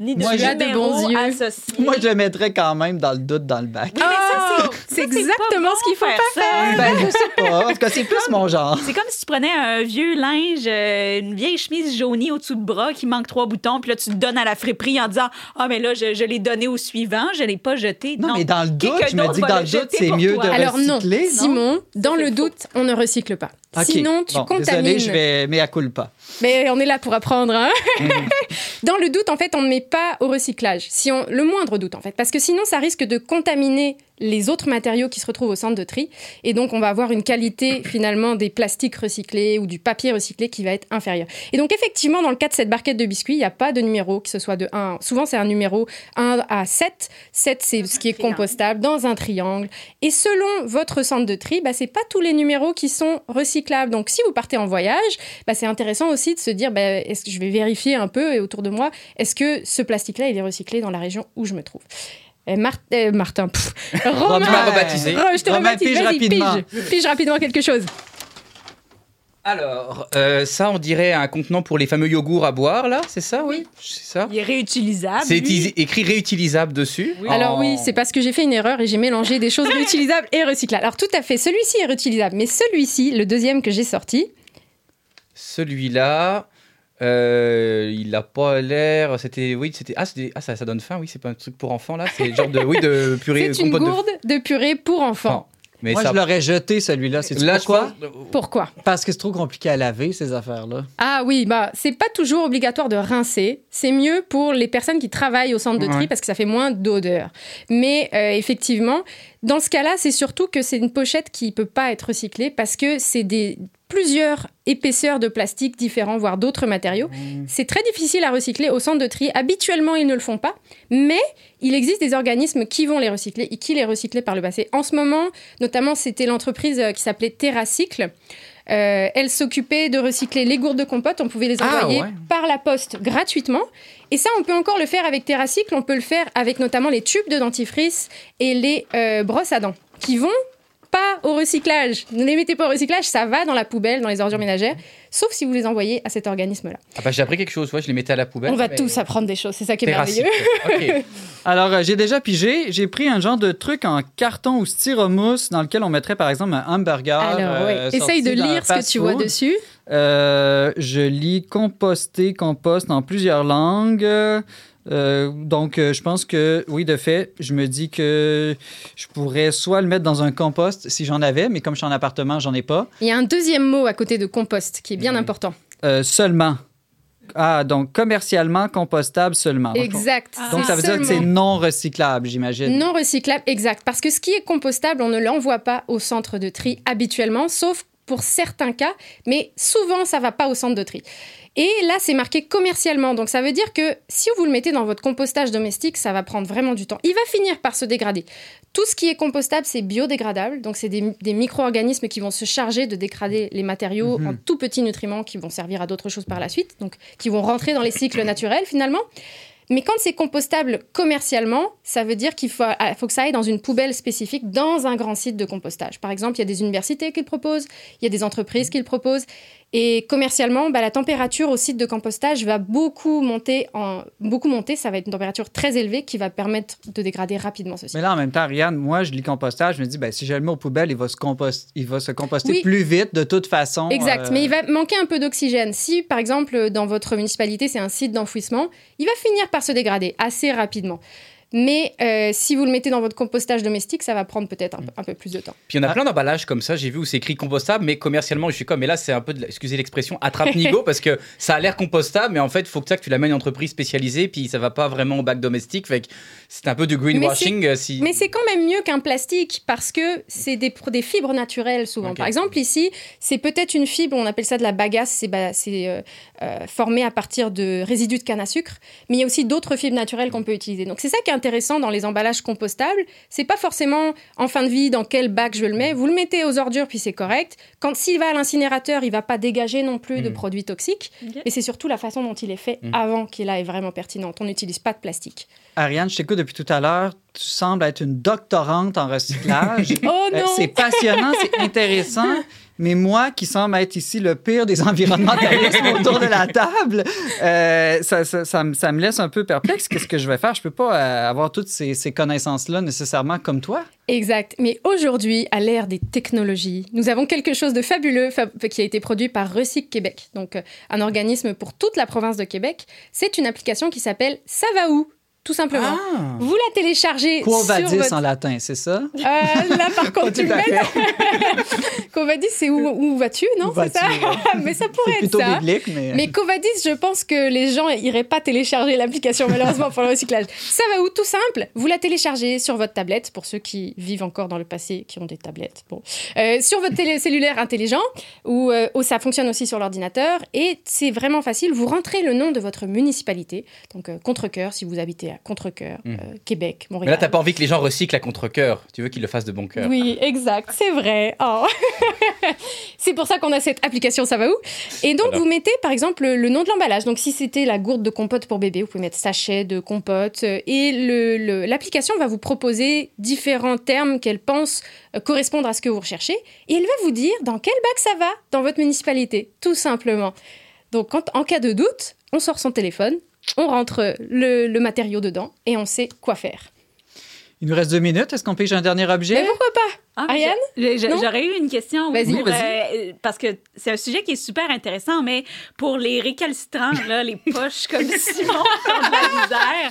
ni de Moi, j'ai de numéro bons yeux. associé. moi, je le mettrais quand même dans le doute dans le bac. Oui, mais ça, Oh, c'est- exactement bon ce qu'il faut faire pas ça. Ben, je sais pas. En tout cas, c'est plus mon genre. C'est comme si tu prenais un vieux linge, euh, une vieille chemise jaunie au-dessous de bras qui manque trois boutons, puis là, tu le donnes à la friperie en disant Ah, mais là, je, je l'ai donné au suivant, je l'ai pas jeté. Non, mais dans le doute, je me dis que dans le doute, c'est mieux toi. de Alors non, recycler, non? Simon, dans le doute, on ne recycle pas. Sinon, tu Bon, contamines. Désolé, je vais mais à culpa. Mais on est là pour apprendre. Hein Mm. [LAUGHS] Dans le doute, en fait, on ne met pas au recyclage. Si on, le moindre doute, en fait. Parce que sinon, ça risque de contaminer les autres matériaux qui se retrouvent au centre de tri. Et donc, on va avoir une qualité, finalement, des plastiques recyclés ou du papier recyclé qui va être inférieure. Et donc, effectivement, dans le cas de cette barquette de biscuits, il n'y a pas de numéro, que ce soit de 1. Souvent, c'est un numéro 1 à 7. 7, c'est ce qui est compostable dans un triangle. Et selon votre centre de tri, bah, c'est pas tous les numéros qui sont recyclables. Donc, si vous partez en voyage, bah, c'est intéressant aussi de se dire, bah, est-ce que je vais vérifier un peu et autour de moi, est-ce que ce plastique-là, il est recyclé dans la région où je me trouve? Euh, Mar- euh, Martin, pff, [LAUGHS] Romain, Tu m'as rebaptisé. Ro- je te Romain, rebaptise, pige vas-y, rapidement. pige. Pige rapidement quelque chose. Alors, euh, ça, on dirait un contenant pour les fameux yogourts à boire, là, c'est ça, oui C'est ça Il est réutilisable. C'est écrit réutilisable dessus? Oui. Alors oui, c'est parce que j'ai fait une erreur et j'ai mélangé des choses réutilisables et recyclables. Alors tout à fait, celui-ci est réutilisable, mais celui-ci, le deuxième que j'ai sorti, Celui-là, euh, il n'a pas l'air. C'était, oui, c'était. Ah, c'était- ah, ça, ça donne faim. Oui, c'est pas un truc pour enfants là. C'est le genre de, oui, de [LAUGHS] purée, c'est une de gourde de purée pour enfants. Mais Moi, ça. je l'aurais jeté, celui-là. C'est pourquoi? pense- Pourquoi? Parce que c'est trop compliqué à laver, ces affaires-là. Ah oui, bah c'est pas toujours obligatoire de rincer. C'est mieux pour les personnes qui travaillent au centre de tri Ouais. parce que ça fait moins d'odeur. Mais euh, effectivement, dans ce cas-là, c'est surtout que c'est une pochette qui peut pas être recyclée parce que c'est des plusieurs épaisseurs de plastique différents, voire d'autres matériaux. C'est très difficile à recycler au centre de tri. Habituellement, ils ne le font pas, mais il existe des organismes qui vont les recycler et qui les recyclaient par le passé. En ce moment, notamment, c'était l'entreprise euh, qui s'appelait TerraCycle. Euh, elle s'occupait de recycler les gourdes de compote. On pouvait les Ah, envoyer ouais. par la poste gratuitement. Et ça, on peut encore le faire avec TerraCycle. On peut le faire avec notamment les tubes de dentifrice et les euh, brosses à dents qui vont pas au recyclage. Ne les mettez pas au recyclage, ça va dans la poubelle, dans les ordures ménagères, sauf si vous les envoyez à cet organisme-là. Ah bah, j'ai appris quelque chose, ouais, je les mettais à la poubelle. On va mais- tous apprendre des choses, c'est ça qui est merveilleux. [LAUGHS] Alors, euh, j'ai déjà pigé. J'ai pris un genre de truc en carton ou styromousse dans lequel on mettrait, par exemple, un hamburger. Alors, euh, essaye de lire ce que tu vois dessus. Euh, je lis composter, compost en plusieurs langues. Euh, donc, euh, je pense que, oui, de fait, je me dis que je pourrais soit le mettre dans un compost si j'en avais, mais comme je suis en appartement, j'en ai pas. Il y a un deuxième mot à côté de compost qui est bien Mhm. important. Euh, seulement. Ah, donc commercialement compostable seulement. Exact. Donc, ça veut dire que c'est non recyclable, j'imagine. Non recyclable, exact. Parce que ce qui est compostable, on ne l'envoie pas au centre de tri habituellement, sauf pour certains cas, mais souvent ça va pas au centre de tri. Et là, c'est marqué commercialement. Donc ça veut dire que si vous le mettez dans votre compostage domestique, ça va prendre vraiment du temps. Il va finir par se dégrader. Tout ce qui est compostable, c'est biodégradable. Donc c'est des, des micro-organismes qui vont se charger de dégrader les matériaux Mhm. en tout petits nutriments qui vont servir à d'autres choses par la suite. Donc qui vont rentrer dans les cycles naturels finalement. Mais quand c'est compostable commercialement, ça veut dire qu'il faut, ah, faut que ça aille dans une poubelle spécifique, dans un grand site de compostage. Par exemple, il y a des universités qui le proposent, il y a des entreprises qui le proposent. Et commercialement, bah, la température au site de compostage va beaucoup monter, en, beaucoup monter. Ça va être une température très élevée qui va permettre de dégrader rapidement ceci. Mais là, en même temps, Ariane, moi, je lis compostage, je me dis, ben, si je le mets aux poubelles, il va se, compost... il va se composter Oui. plus vite de toute façon. Exact, euh, mais il va manquer un peu d'oxygène. Si, par exemple, dans votre municipalité, c'est un site d'enfouissement, il va finir par se dégrader assez rapidement. Mais euh, si vous le mettez dans votre compostage domestique, ça va prendre peut-être un, peu- un peu plus de temps. Puis il y en a Ah. plein d'emballages comme ça, j'ai vu où c'est écrit compostable, mais commercialement, je suis comme, mais là, c'est un peu, de excusez l'expression, attrape-nigo, [LAUGHS] parce que ça a l'air compostable, mais en fait, il faut que ça, que tu l'amènes à une entreprise spécialisée, puis ça va pas vraiment au bac domestique. Fait que c'est un peu du greenwashing. euh, si... Mais c'est quand même mieux qu'un plastique parce que c'est des, des fibres naturelles souvent. Par exemple, ici, c'est peut-être une fibre, on appelle ça de la bagasse, c'est euh, euh, formé à partir de résidus de canne à sucre, mais il y a aussi d'autres fibres naturelles qu'on peut utiliser. Donc c'est ça qui est intéressant dans les emballages compostables. C'est pas forcément en fin de vie dans quel bac je le mets. Vous le mettez aux ordures puis c'est correct. Quand s'il va à l'incinérateur, il va pas dégager non plus de Mm. produits toxiques. Ok. Mais c'est surtout la façon dont il est fait Mm. avant qui là est vraiment pertinente. On n'utilise pas de plastique. Ariane, je t'écoute depuis tout à l'heure. Tu sembles être une doctorante en recyclage. [LAUGHS] Oh Euh, non! c'est passionnant, c'est intéressant. [LAUGHS] Mais moi, qui semble être ici le pire des [LAUGHS] environnementalistes autour de la table, euh, ça, me- ça me laisse un peu perplexe. Qu'est-ce que je vais faire? Je peux pas euh, avoir toutes ces, ces connaissances-là nécessairement comme toi. Exact. Mais aujourd'hui, à l'ère des technologies, nous avons quelque chose de fabuleux fab- qui a été produit par Recyc Québec, donc euh, un organisme pour toute la province de Québec. C'est une application qui s'appelle Ça va où tout simplement. Ah! Vous la téléchargez Quo sur vadis votre... en latin, c'est ça? Euh, là, par [LAUGHS] contre, tu. [LAUGHS] Covadis, c'est où, où vas-tu, non? Où C'est ça. [LAUGHS] Mais ça C'est pourrait être plutôt ça. biblique, mais... Mais Covadis, je pense que les gens iraient pas télécharger l'application malheureusement pour le recyclage. Ça va où Tout simple? Vous la téléchargez sur votre tablette pour ceux qui vivent encore dans le passé, qui ont des tablettes. Bon, Euh, sur votre télé cellulaire intelligent ou euh, ou ça fonctionne aussi sur l'ordinateur et c'est vraiment facile. Vous rentrez le nom de votre municipalité, donc euh, Contrecoeur si vous habitez à Contrecoeur, Mhm. euh, Québec, Mais Montréal. là, t'as pas envie que les gens recyclent à contre-coeur. Tu veux qu'ils le fassent de bon cœur. Oui, exact, c'est vrai. Oh. [LAUGHS] c'est pour ça qu'on a cette application Ça va où? Et donc, vous mettez par exemple le, nom de l'emballage. Donc, si c'était la gourde de compote pour bébé, vous pouvez mettre sachet de compote. Et l'application va vous proposer différents termes qu'elle pense euh, correspondre à ce que vous recherchez. Et elle va vous dire dans quel bac ça va dans votre municipalité, tout simplement. Donc, quand, en cas de doute, on sort son téléphone, on rentre le, le matériau dedans et on sait quoi faire. Il nous reste deux minutes. Est-ce qu'on pige un dernier objet? Mais pourquoi pas? Ah, Ariane? j'ai- Non? J'aurais eu une question. Vas-y. euh, parce que c'est un sujet qui est super intéressant, mais pour les récalcitrants, là, les poches comme [LAUGHS] Simon de la misère,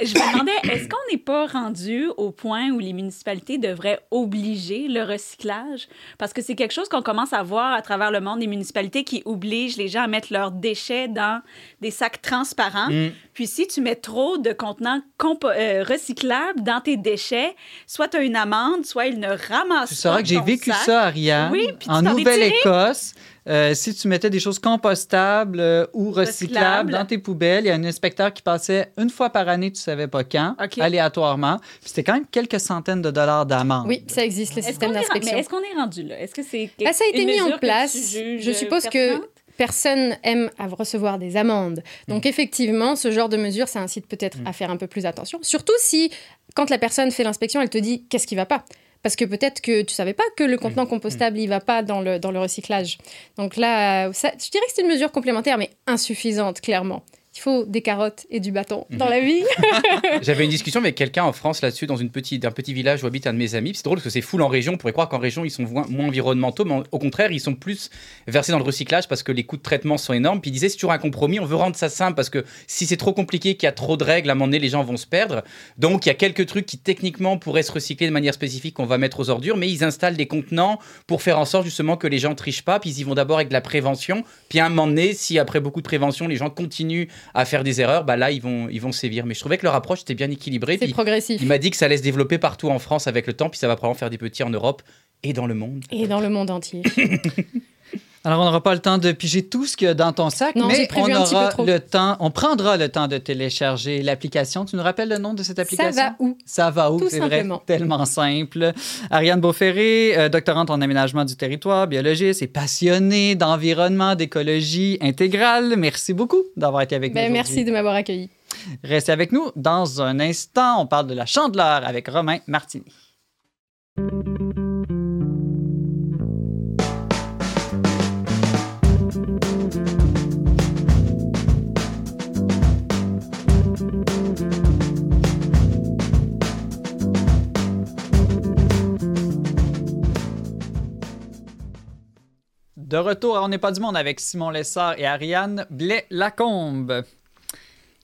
Je me demandais, est-ce qu'on n'est pas rendu au point où les municipalités devraient obliger le recyclage? Parce que c'est quelque chose qu'on commence à voir à travers le monde, des municipalités qui obligent les gens à mettre leurs déchets dans des sacs transparents. Mm. Puis si tu mets trop de contenants euh, recyclables dans tes déchets, soit tu as une amende, soit ils ne ramassent Tu sauras que j'ai vécu sac. ça, Ariane, Oui, puis tu en. Nouvelle-Écosse. Euh, si tu mettais des choses compostables euh, ou recyclables dans tes poubelles, il y a un inspecteur qui passait une fois par année, tu savais pas quand, aléatoirement. Puis c'était quand même quelques centaines de dollars d'amende. Oui, ça existe, le système d'inspection. mais est-ce qu'on est rendu là? Est-ce que c'est Bah, ça a été une mis en place. Je suppose que personne aime à recevoir des amendes. Donc Mm. effectivement, ce genre de mesure, ça incite peut-être à faire un peu plus attention. Surtout si, quand la personne fait l'inspection, elle te dit qu'est-ce qui va pas? Parce que peut-être que tu savais pas que le contenant Mm. compostable, il va pas dans le, dans le recyclage. Donc là, ça- je dirais que c'est une mesure complémentaire, mais insuffisante, clairement. Il faut des carottes et du bâton dans la vie. [LAUGHS] J'avais une discussion avec quelqu'un en France là-dessus, dans une petite, un petit village où habite un de mes amis. C'est drôle parce que c'est full en région. On pourrait croire qu'en région, ils sont moins, environnementaux, mais au contraire, ils sont plus versés dans le recyclage parce que les coûts de traitement sont énormes. Puis il disait, c'est toujours un compromis. On veut rendre ça simple parce que si c'est trop compliqué, qu'il y a trop de règles, à un moment donné, les gens vont se perdre. Donc il y a quelques trucs qui techniquement pourraient se recycler de manière spécifique qu'on va mettre aux ordures, mais ils installent des contenants pour faire en sorte justement que les gens trichent pas. Puis ils y vont d'abord avec de la prévention. Puis à un moment donné, si après beaucoup de prévention, les gens continuent à faire des erreurs, bah là, ils vont, ils vont sévir. Mais je trouvais que leur approche était bien équilibrée. C'est progressif. il m'a dit que ça allait se développer partout en France avec le temps, puis ça va probablement faire des petits en Europe et dans le monde. Et dans le monde entier. [LAUGHS] Alors, on n'aura pas le temps de piger tout ce qu'il y a dans ton sac, Non, mais on aura le temps, on prendra le temps de télécharger l'application. Tu nous rappelles le nom de cette application? Ça va où? Ça va où? C'est vrai, tellement simple. Ariane Beauferré, euh, doctorante en aménagement du territoire, biologiste et passionnée d'environnement, d'écologie intégrale. Merci beaucoup d'avoir été avec Ben, nous. Merci de m'avoir accueilli. Restez avec nous. Dans un instant, on parle de la chandeleur avec Romain Martini. De retour à On n'est pas du monde avec Simon Lessard et Ariane Blais-Lacombe.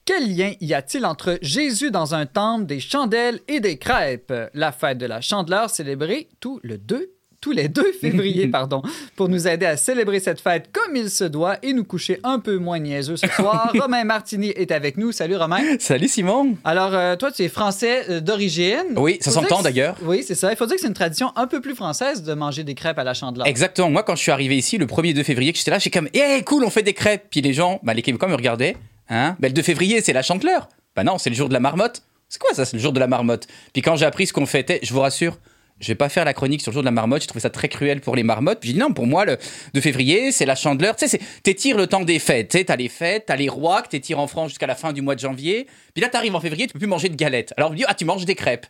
Quel lien y a-t-il entre Jésus dans un temple, des chandelles et des crêpes? La fête de la chandeleur célébrée tout le 2 tous les 2 [LAUGHS] février, pardon, pour nous aider à célébrer cette fête comme il se doit et nous coucher un peu moins niaiseux ce soir. [LAUGHS] Romain Martini est avec nous. Salut Romain. Salut Simon Alors, euh, toi, tu es français euh, d'origine. Oui, ça s'entend d'ailleurs. Oui, c'est ça. Il faut dire que c'est une tradition un peu plus française de manger des crêpes à la chandeleur. Exactement. Moi, quand je suis arrivé ici, le 1er 2 février, que j'étais là, j'étais comme, eh, cool, on fait des crêpes. Puis les gens, bah, les Québécois me regardaient. Hein bah, le 2 février, c'est la chandeleur. Bah non, c'est le jour de la marmotte. C'est quoi ça, c'est le jour de la marmotte? Puis quand j'ai appris ce qu'on fêtait, je vous rassure, je vais pas faire la chronique sur le jour de la marmotte. J'ai trouvé ça très cruel pour les marmottes. Puis j'ai dit non, pour moi, le 2 février, c'est la chandeleur. Tu sais, t'étires le temps des fêtes. Tu sais, t'as les fêtes, t'as les rois que t'étires en France jusqu'à la fin du mois de janvier. Puis là, t'arrives en février, tu peux plus manger de galettes. Alors on me dit, ah, tu manges des crêpes.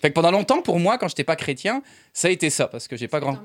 Fait que pendant longtemps, pour moi, quand j'étais pas chrétien, ça a été ça, parce que j'ai pas grand.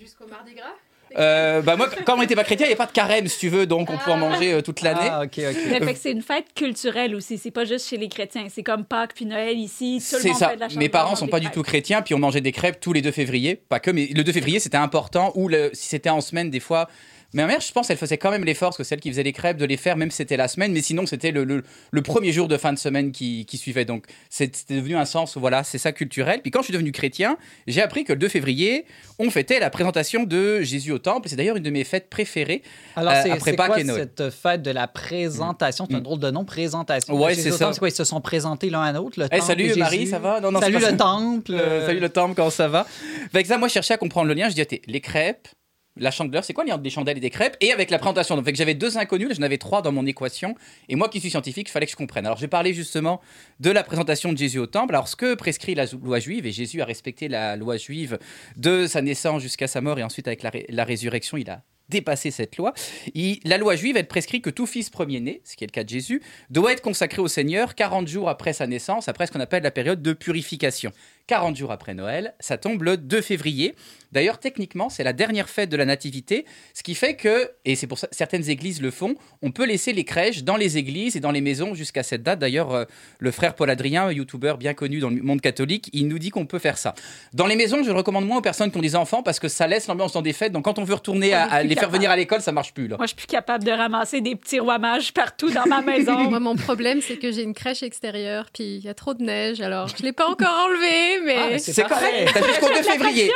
jusqu'au mardi gras? Euh, bah moi, quand on n'était pas chrétien, il n'y a pas de carême, si tu veux, donc on peut en manger euh, toute l'année. Ah, OK, OK. Mais fait que c'est une fête culturelle aussi. C'est pas juste chez les chrétiens. C'est comme Pâques puis Noël ici. Tout le C'est monde ça. fait de la Mes parents sont pas du tout chrétiens, puis on mangeait des crêpes tous les 2 février. Pas que, mais le 2 février, c'était important. Ou le, si c'était en semaine, des fois. Mais ma mère, je pense, elle faisait quand même l'effort, parce que celle qui faisait les crêpes, de les faire, même si c'était la semaine. Mais sinon, c'était le, le, le premier jour de fin de semaine qui, qui suivait. Donc, c'était devenu un sens, voilà, c'est ça culturel. Puis quand je suis devenu chrétien, j'ai appris que le 2 février, on fêtait la présentation de Jésus au temple. C'est d'ailleurs une de mes fêtes préférées. Alors, Euh, c'est quoi cette fête de la présentation? C'est un Mm. drôle de nom, présentation. Ouais, c'est ça. quoi? Ils se sont présentés l'un à l'autre, le Eh, salut Marie, Jésus? ça va? Non, non, Salut le temple. Euh, salut le temple, comment ça va? Avec ça, moi, je cherchais à comprendre le lien. Je dis, attends, les crêpes, la chandeleur, c'est quoi le lien des chandelles et des crêpes Et avec la présentation? Donc, j'avais deux inconnus, j'en avais trois dans mon équation. Et moi, qui suis scientifique, il fallait que je comprenne. Alors, j'ai parlé justement de la présentation de Jésus au temple. Alors, ce que prescrit la loi juive, et Jésus a respecté la loi juive de sa naissance jusqu'à sa mort, et ensuite, avec la, ré- la résurrection, il a dépassé cette loi. La loi juive, elle prescrit que tout fils premier-né, ce qui est le cas de Jésus, doit être consacré au Seigneur 40 jours après sa naissance, après ce qu'on appelle la période de purification. 40 jours après Noël, ça tombe le 2 février. D'ailleurs, techniquement, c'est la dernière fête de la Nativité, ce qui fait que, et c'est pour ça certaines églises le font, on peut laisser les crèches dans les églises et dans les maisons jusqu'à cette date. D'ailleurs, euh, le frère Paul Adrien, youtubeur bien connu dans le monde catholique, il nous dit qu'on peut faire ça. Dans les maisons, je le recommande moins aux personnes qui ont des enfants parce que ça laisse l'ambiance dans des fêtes. Donc quand on veut retourner à, les faire capable. venir à l'école, ça marche plus là. Moi, je suis plus capable de ramasser des petits roimages partout dans ma maison. [LAUGHS] Moi, mon problème, c'est que j'ai une crèche extérieure, puis il y a trop de neige, alors je l'ai pas encore enlevée, mais Ah, mais C'est correct. T'as jusqu'au 2 février.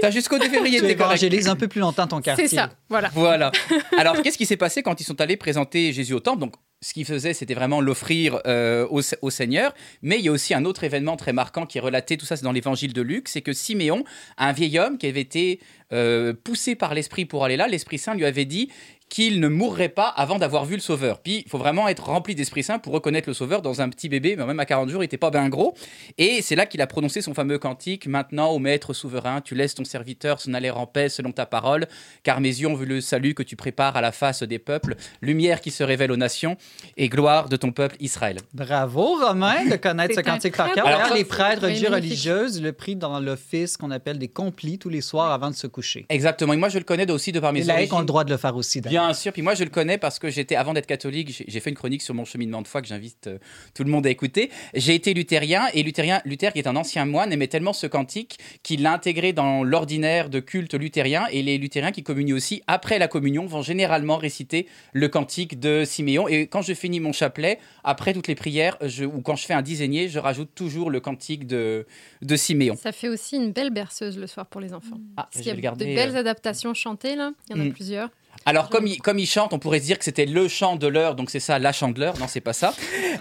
T'as jusqu'au 2 février. T'es correct. un peu plus longtemps ton quartier. c'est ça. Voilà. Voilà. [LAUGHS] Alors, qu'est-ce qui s'est passé quand ils sont allés présenter Jésus au temple? Donc, ce qu'ils faisaient, c'était vraiment l'offrir euh, au, au Seigneur. Mais il y a aussi un autre événement très marquant qui est relaté, tout ça, c'est dans l'évangile de Luc, c'est que Siméon, un vieil homme qui avait été euh, poussé par l'Esprit pour aller là, l'Esprit Saint lui avait dit qu'il ne mourrait pas avant d'avoir vu le Sauveur. Puis, il faut vraiment être rempli d'Esprit Saint pour reconnaître le Sauveur dans un petit bébé, mais même à 40 jours, il n'était pas bien gros. Et c'est là qu'il a prononcé son fameux cantique Maintenant, ô Maître souverain, tu laisses ton serviteur s'en aller en paix selon ta parole, car mes yeux ont vu le salut que tu prépares à la face des peuples, lumière qui se révèle aux nations, et gloire de ton peuple Israël. Bravo, Romain, de connaître ce cantique par cœur. D'ailleurs, les prêtres religieux religieuses le prient dans l'office qu'on appelle des complis tous les soirs avant de se coucher. Exactement. Et moi, je le connais aussi de par mes Les laïcs ont le droit de le faire aussi. d'ailleurs. Bien sûr, puis moi je le connais parce que j'étais, avant d'être catholique, j'ai- fait une chronique sur mon cheminement de foi que j'invite euh, tout le monde à écouter. J'ai été luthérien et luthérien, Luther, qui est un ancien moine, aimait tellement ce cantique qu'il l'a intégré dans l'ordinaire de culte luthérien et les luthériens qui communient aussi, après la communion, vont généralement réciter le cantique de Siméon. Et quand je finis mon chapelet, après toutes les prières, je, ou quand je fais un dizainier, je rajoute toujours le cantique de, de Siméon. Ça fait aussi une belle berceuse le soir pour les enfants. Ah, Parce vais y a de belles euh. adaptations chantées, là. Il y en a Mm. plusieurs. Alors, comme il, comme il chante, on pourrait se dire que c'était le chant de l'heure, donc c'est ça, la chandeleur. Non, c'est pas ça.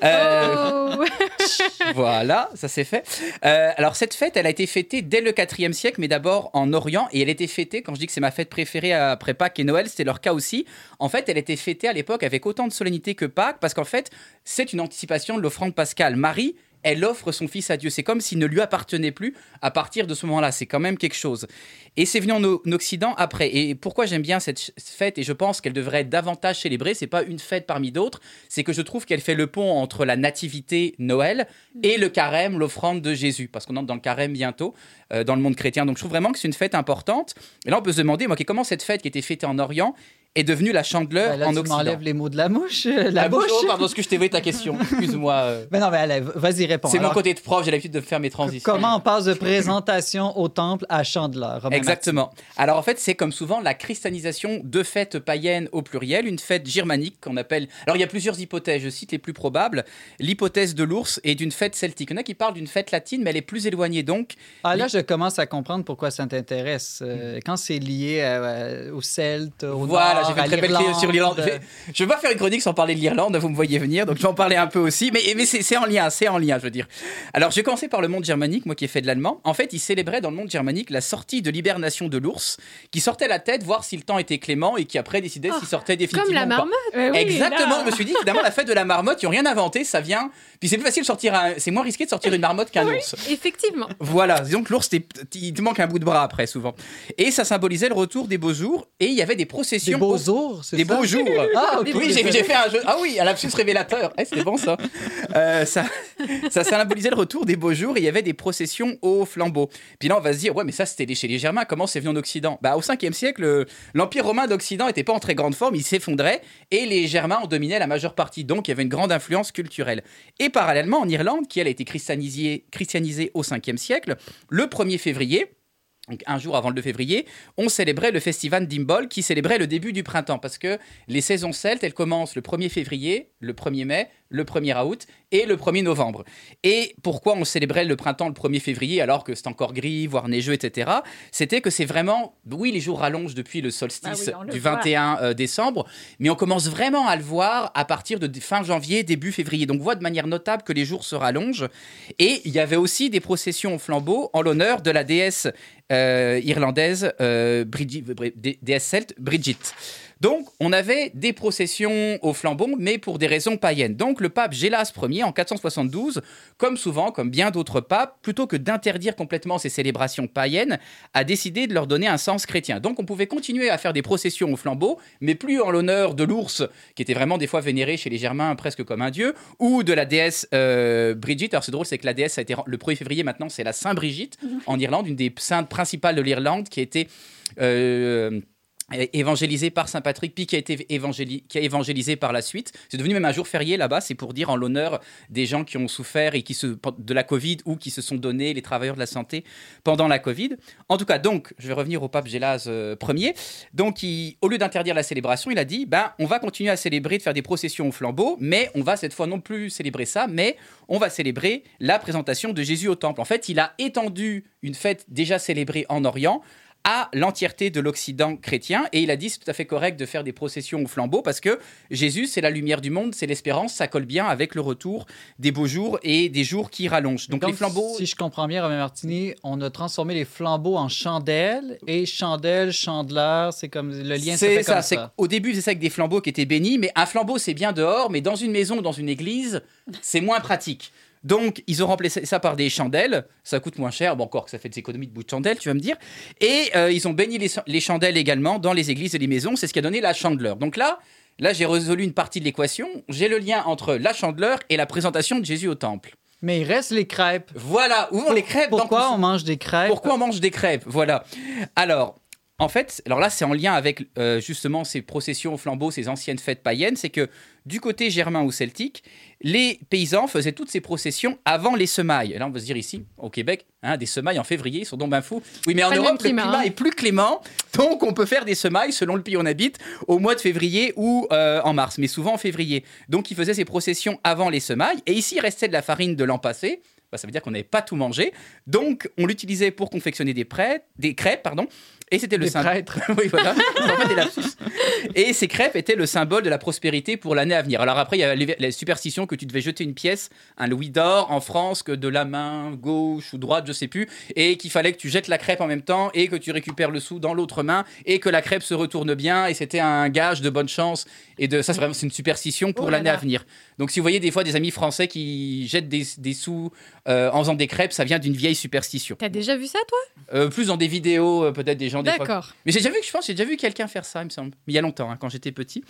Euh, Oh [LAUGHS] Voilà, ça c'est fait. Euh, alors cette fête, elle a été fêtée dès le 4e siècle, mais d'abord en Orient, et elle était fêtée, quand je dis que c'est ma fête préférée après Pâques et Noël, c'était leur cas aussi. En fait, elle était fêtée à l'époque avec autant de solennité que Pâques, parce qu'en fait, c'est une anticipation de l'offrande pascale. Marie, elle offre son fils à Dieu. C'est comme s'il ne lui appartenait plus à partir de ce moment-là. C'est quand même quelque chose. Et c'est venu en Occident après. Et pourquoi j'aime bien cette fête et je pense qu'elle devrait être davantage célébrée, c'est pas une fête parmi d'autres, c'est que je trouve qu'elle fait le pont entre la nativité Noël et le carême, l'offrande de Jésus, parce qu'on entre dans le carême bientôt euh, dans le monde chrétien. Donc je trouve vraiment que c'est une fête importante. Et là, on peut se demander, moi, comment cette fête qui était fêtée en Orient est devenue la chandeleur là, en tu Occident. m'enlèves les mots de la mouche, euh, la Ah, bouche. oh, pardon, est-ce que je t'ai volé ta question [LAUGHS] Excuse-moi. euh. Mais non, mais allez, vas-y, réponds. C'est mon côté de prof, j'ai l'habitude de faire mes transitions. Comment on passe de présentation au temple à chandeleur? Exactement. Alors en fait, c'est comme souvent la christianisation de fêtes païennes au pluriel, une fête germanique qu'on appelle. Alors il y a plusieurs hypothèses, je cite les plus probables. L'hypothèse de l'ours et d'une fête celtique. Il y en a qui parlent d'une fête latine, mais elle est plus éloignée donc. Ah, là, je commence à comprendre pourquoi ça t'intéresse. Euh, quand c'est lié aux Celtes, au voilà, Nord, j'ai fait une très belle clé sur l'Irlande. Je vais- Je vais pas faire une chronique sans parler de l'Irlande, vous me voyez venir, donc je vais en parler un peu aussi. Mais, mais c'est c'est en lien, c'est en lien, je veux dire. Alors, je vais commencer par le monde germanique, moi qui ai fait de l'allemand. En fait, ils célébraient dans le monde germanique la sortie de l'hibernation de l'ours, qui sortait la tête, voir si le temps était clément et qui après décidait s'il sortait définitivement. Comme la ou pas. marmotte. Euh, oui, Exactement, là. je me suis dit, finalement, la fête de la marmotte, ils n'ont rien inventé, ça vient. Puis c'est plus facile de sortir un... C'est moins risqué de sortir une marmotte qu'un ours. Effectivement. Voilà, disons que l'ours, il te manque un bout de bras après, souvent. Et ça symbolisait le retour des beaux jours, et il y avait des processions. Des beaux au- jours, c'est Des ça? beaux jours. [LAUGHS] Ah. Oui, j'ai j'ai fait un jeu. Ah oui, un lapsus révélateur. Eh, C'était bon ça. [LAUGHS] Euh, ça. Ça symbolisait le retour des beaux jours et il y avait des processions au flambeau. Puis là, on va se dire, ouais, mais ça, c'était chez les Germains. Comment c'est venu en Occident? Bah, au 5e siècle, le- l'Empire romain d'Occident n'était pas en très grande forme, il s'effondrait et les Germains en dominaient la majeure partie. Donc, il y avait une grande influence culturelle. Et parallèlement, en Irlande, qui elle a été christianisée, christianisée au 5e siècle, le 1er février, donc un jour avant le 2 février, on célébrait le festival d'Imbol qui célébrait le début du printemps parce que les saisons celtes, elles commencent le 1er février, le 1er mai, le 1er août et le 1er novembre. Et pourquoi on célébrait le printemps le 1er février alors que c'est encore gris, voire neigeux, etc. C'était que c'est vraiment, oui, les jours rallongent depuis le solstice Ah oui, du voit. 21 euh, décembre, mais on commence vraiment à le voir à partir de fin janvier, début février. Donc on voit de manière notable que les jours se rallongent. Et il y avait aussi des processions au flambeau en l'honneur de la déesse euh, irlandaise, euh, déesse celte, Brigitte. Donc, on avait des processions au flambeau, mais pour des raisons païennes. Donc, le pape Gélas Ier, en 472, comme souvent, comme bien d'autres papes, plutôt que d'interdire complètement ces célébrations païennes, a décidé de leur donner un sens chrétien. Donc, on pouvait continuer à faire des processions au flambeau, mais plus en l'honneur de l'ours, qui était vraiment des fois vénéré chez les Germains presque comme un dieu, ou de la déesse euh, Brigitte. Alors, c'est drôle, c'est que la déesse a été le 1er février maintenant, c'est la Saint Brigitte en Irlande, une des saintes principales de l'Irlande, qui été euh, évangélisé par Saint Patrick, puis qui a été évangélisé par la suite. C'est devenu même un jour férié là-bas, c'est pour dire en l'honneur des gens qui ont souffert et qui se, de la Covid ou qui se sont donnés, les travailleurs de la santé, pendant la Covid. En tout cas, donc, je vais revenir au pape Gélas euh, Ier. Donc, au lieu d'interdire la célébration, il a dit, ben, on va continuer à célébrer, de faire des processions au flambeau, mais on va cette fois non plus célébrer ça, mais on va célébrer la présentation de Jésus au temple. En fait, il a étendu une fête déjà célébrée en Orient à l'entièreté de l'Occident chrétien. Et il a dit c'est tout à fait correct de faire des processions au flambeau parce que Jésus, c'est la lumière du monde, c'est l'espérance, ça colle bien avec le retour des beaux jours et des jours qui rallongent. Donc, les flambeaux. Si je comprends bien, Romain Martini, on a transformé les flambeaux en chandelles et chandelle, chandeleur, c'est comme le lien C'est ça, comme c'est ça. au début c'est ça avec des flambeaux qui étaient bénis, mais un flambeau c'est bien dehors, mais dans une maison, ou dans une église, c'est moins pratique. Donc ils ont remplacé ça par des chandelles, ça coûte moins cher, bon encore que ça fait des économies de bout de chandelle, tu vas me dire. Et euh, ils ont béni les, les chandelles également dans les églises et les maisons, c'est ce qui a donné la chandeleur. Donc là, là j'ai résolu une partie de l'équation, j'ai le lien entre la chandeleur et la présentation de Jésus au temple. Mais il reste les crêpes. Voilà, où les crêpes Pourquoi on mange des crêpes pourquoi on mange des crêpes Voilà. Alors, en fait, alors là, c'est en lien avec euh, justement ces processions au flambeau, ces anciennes fêtes païennes. C'est que du côté germain ou celtique, les paysans faisaient toutes ces processions avant les semailles. Et là, on va se dire ici, au Québec, hein, des semailles en février, ils sont donc ben fous. Oui, mais en le Europe, le climat, climat hein. est plus clément. Donc, on peut faire des semailles selon le pays où on habite au mois de février ou euh, en mars, mais souvent en février. Donc, ils faisaient ces processions avant les semailles. Et ici, il restait de la farine de l'an passé. Bah, ça veut dire qu'on n'avait pas tout mangé. Donc, on l'utilisait pour confectionner des, prêts, des crêpes. Pardon, et c'était le symbole. [LAUGHS] oui, voilà. C'est en fait des lapsus. Et ces crêpes étaient le symbole de la prospérité pour l'année à venir. Alors après, il y a les- la superstition que tu devais jeter une pièce, un louis d'or en France, que de la main gauche ou droite, je sais plus, et qu'il fallait que tu jettes la crêpe en même temps et que tu récupères le sou dans l'autre main et que la crêpe se retourne bien. Et c'était un gage de bonne chance. Et de ça, c'est vraiment c'est une superstition pour Oh l'année à venir. Donc si vous voyez des fois des amis français qui jettent des, des sous euh, en faisant des crêpes, ça vient d'une vieille superstition. T'as déjà vu ça, toi? Euh, plus dans des vidéos, euh, peut-être des gens D'accord. mais j'ai déjà vu, je pense, j'ai déjà vu quelqu'un faire ça, il me semble. Mais il y a longtemps, hein, quand j'étais petit.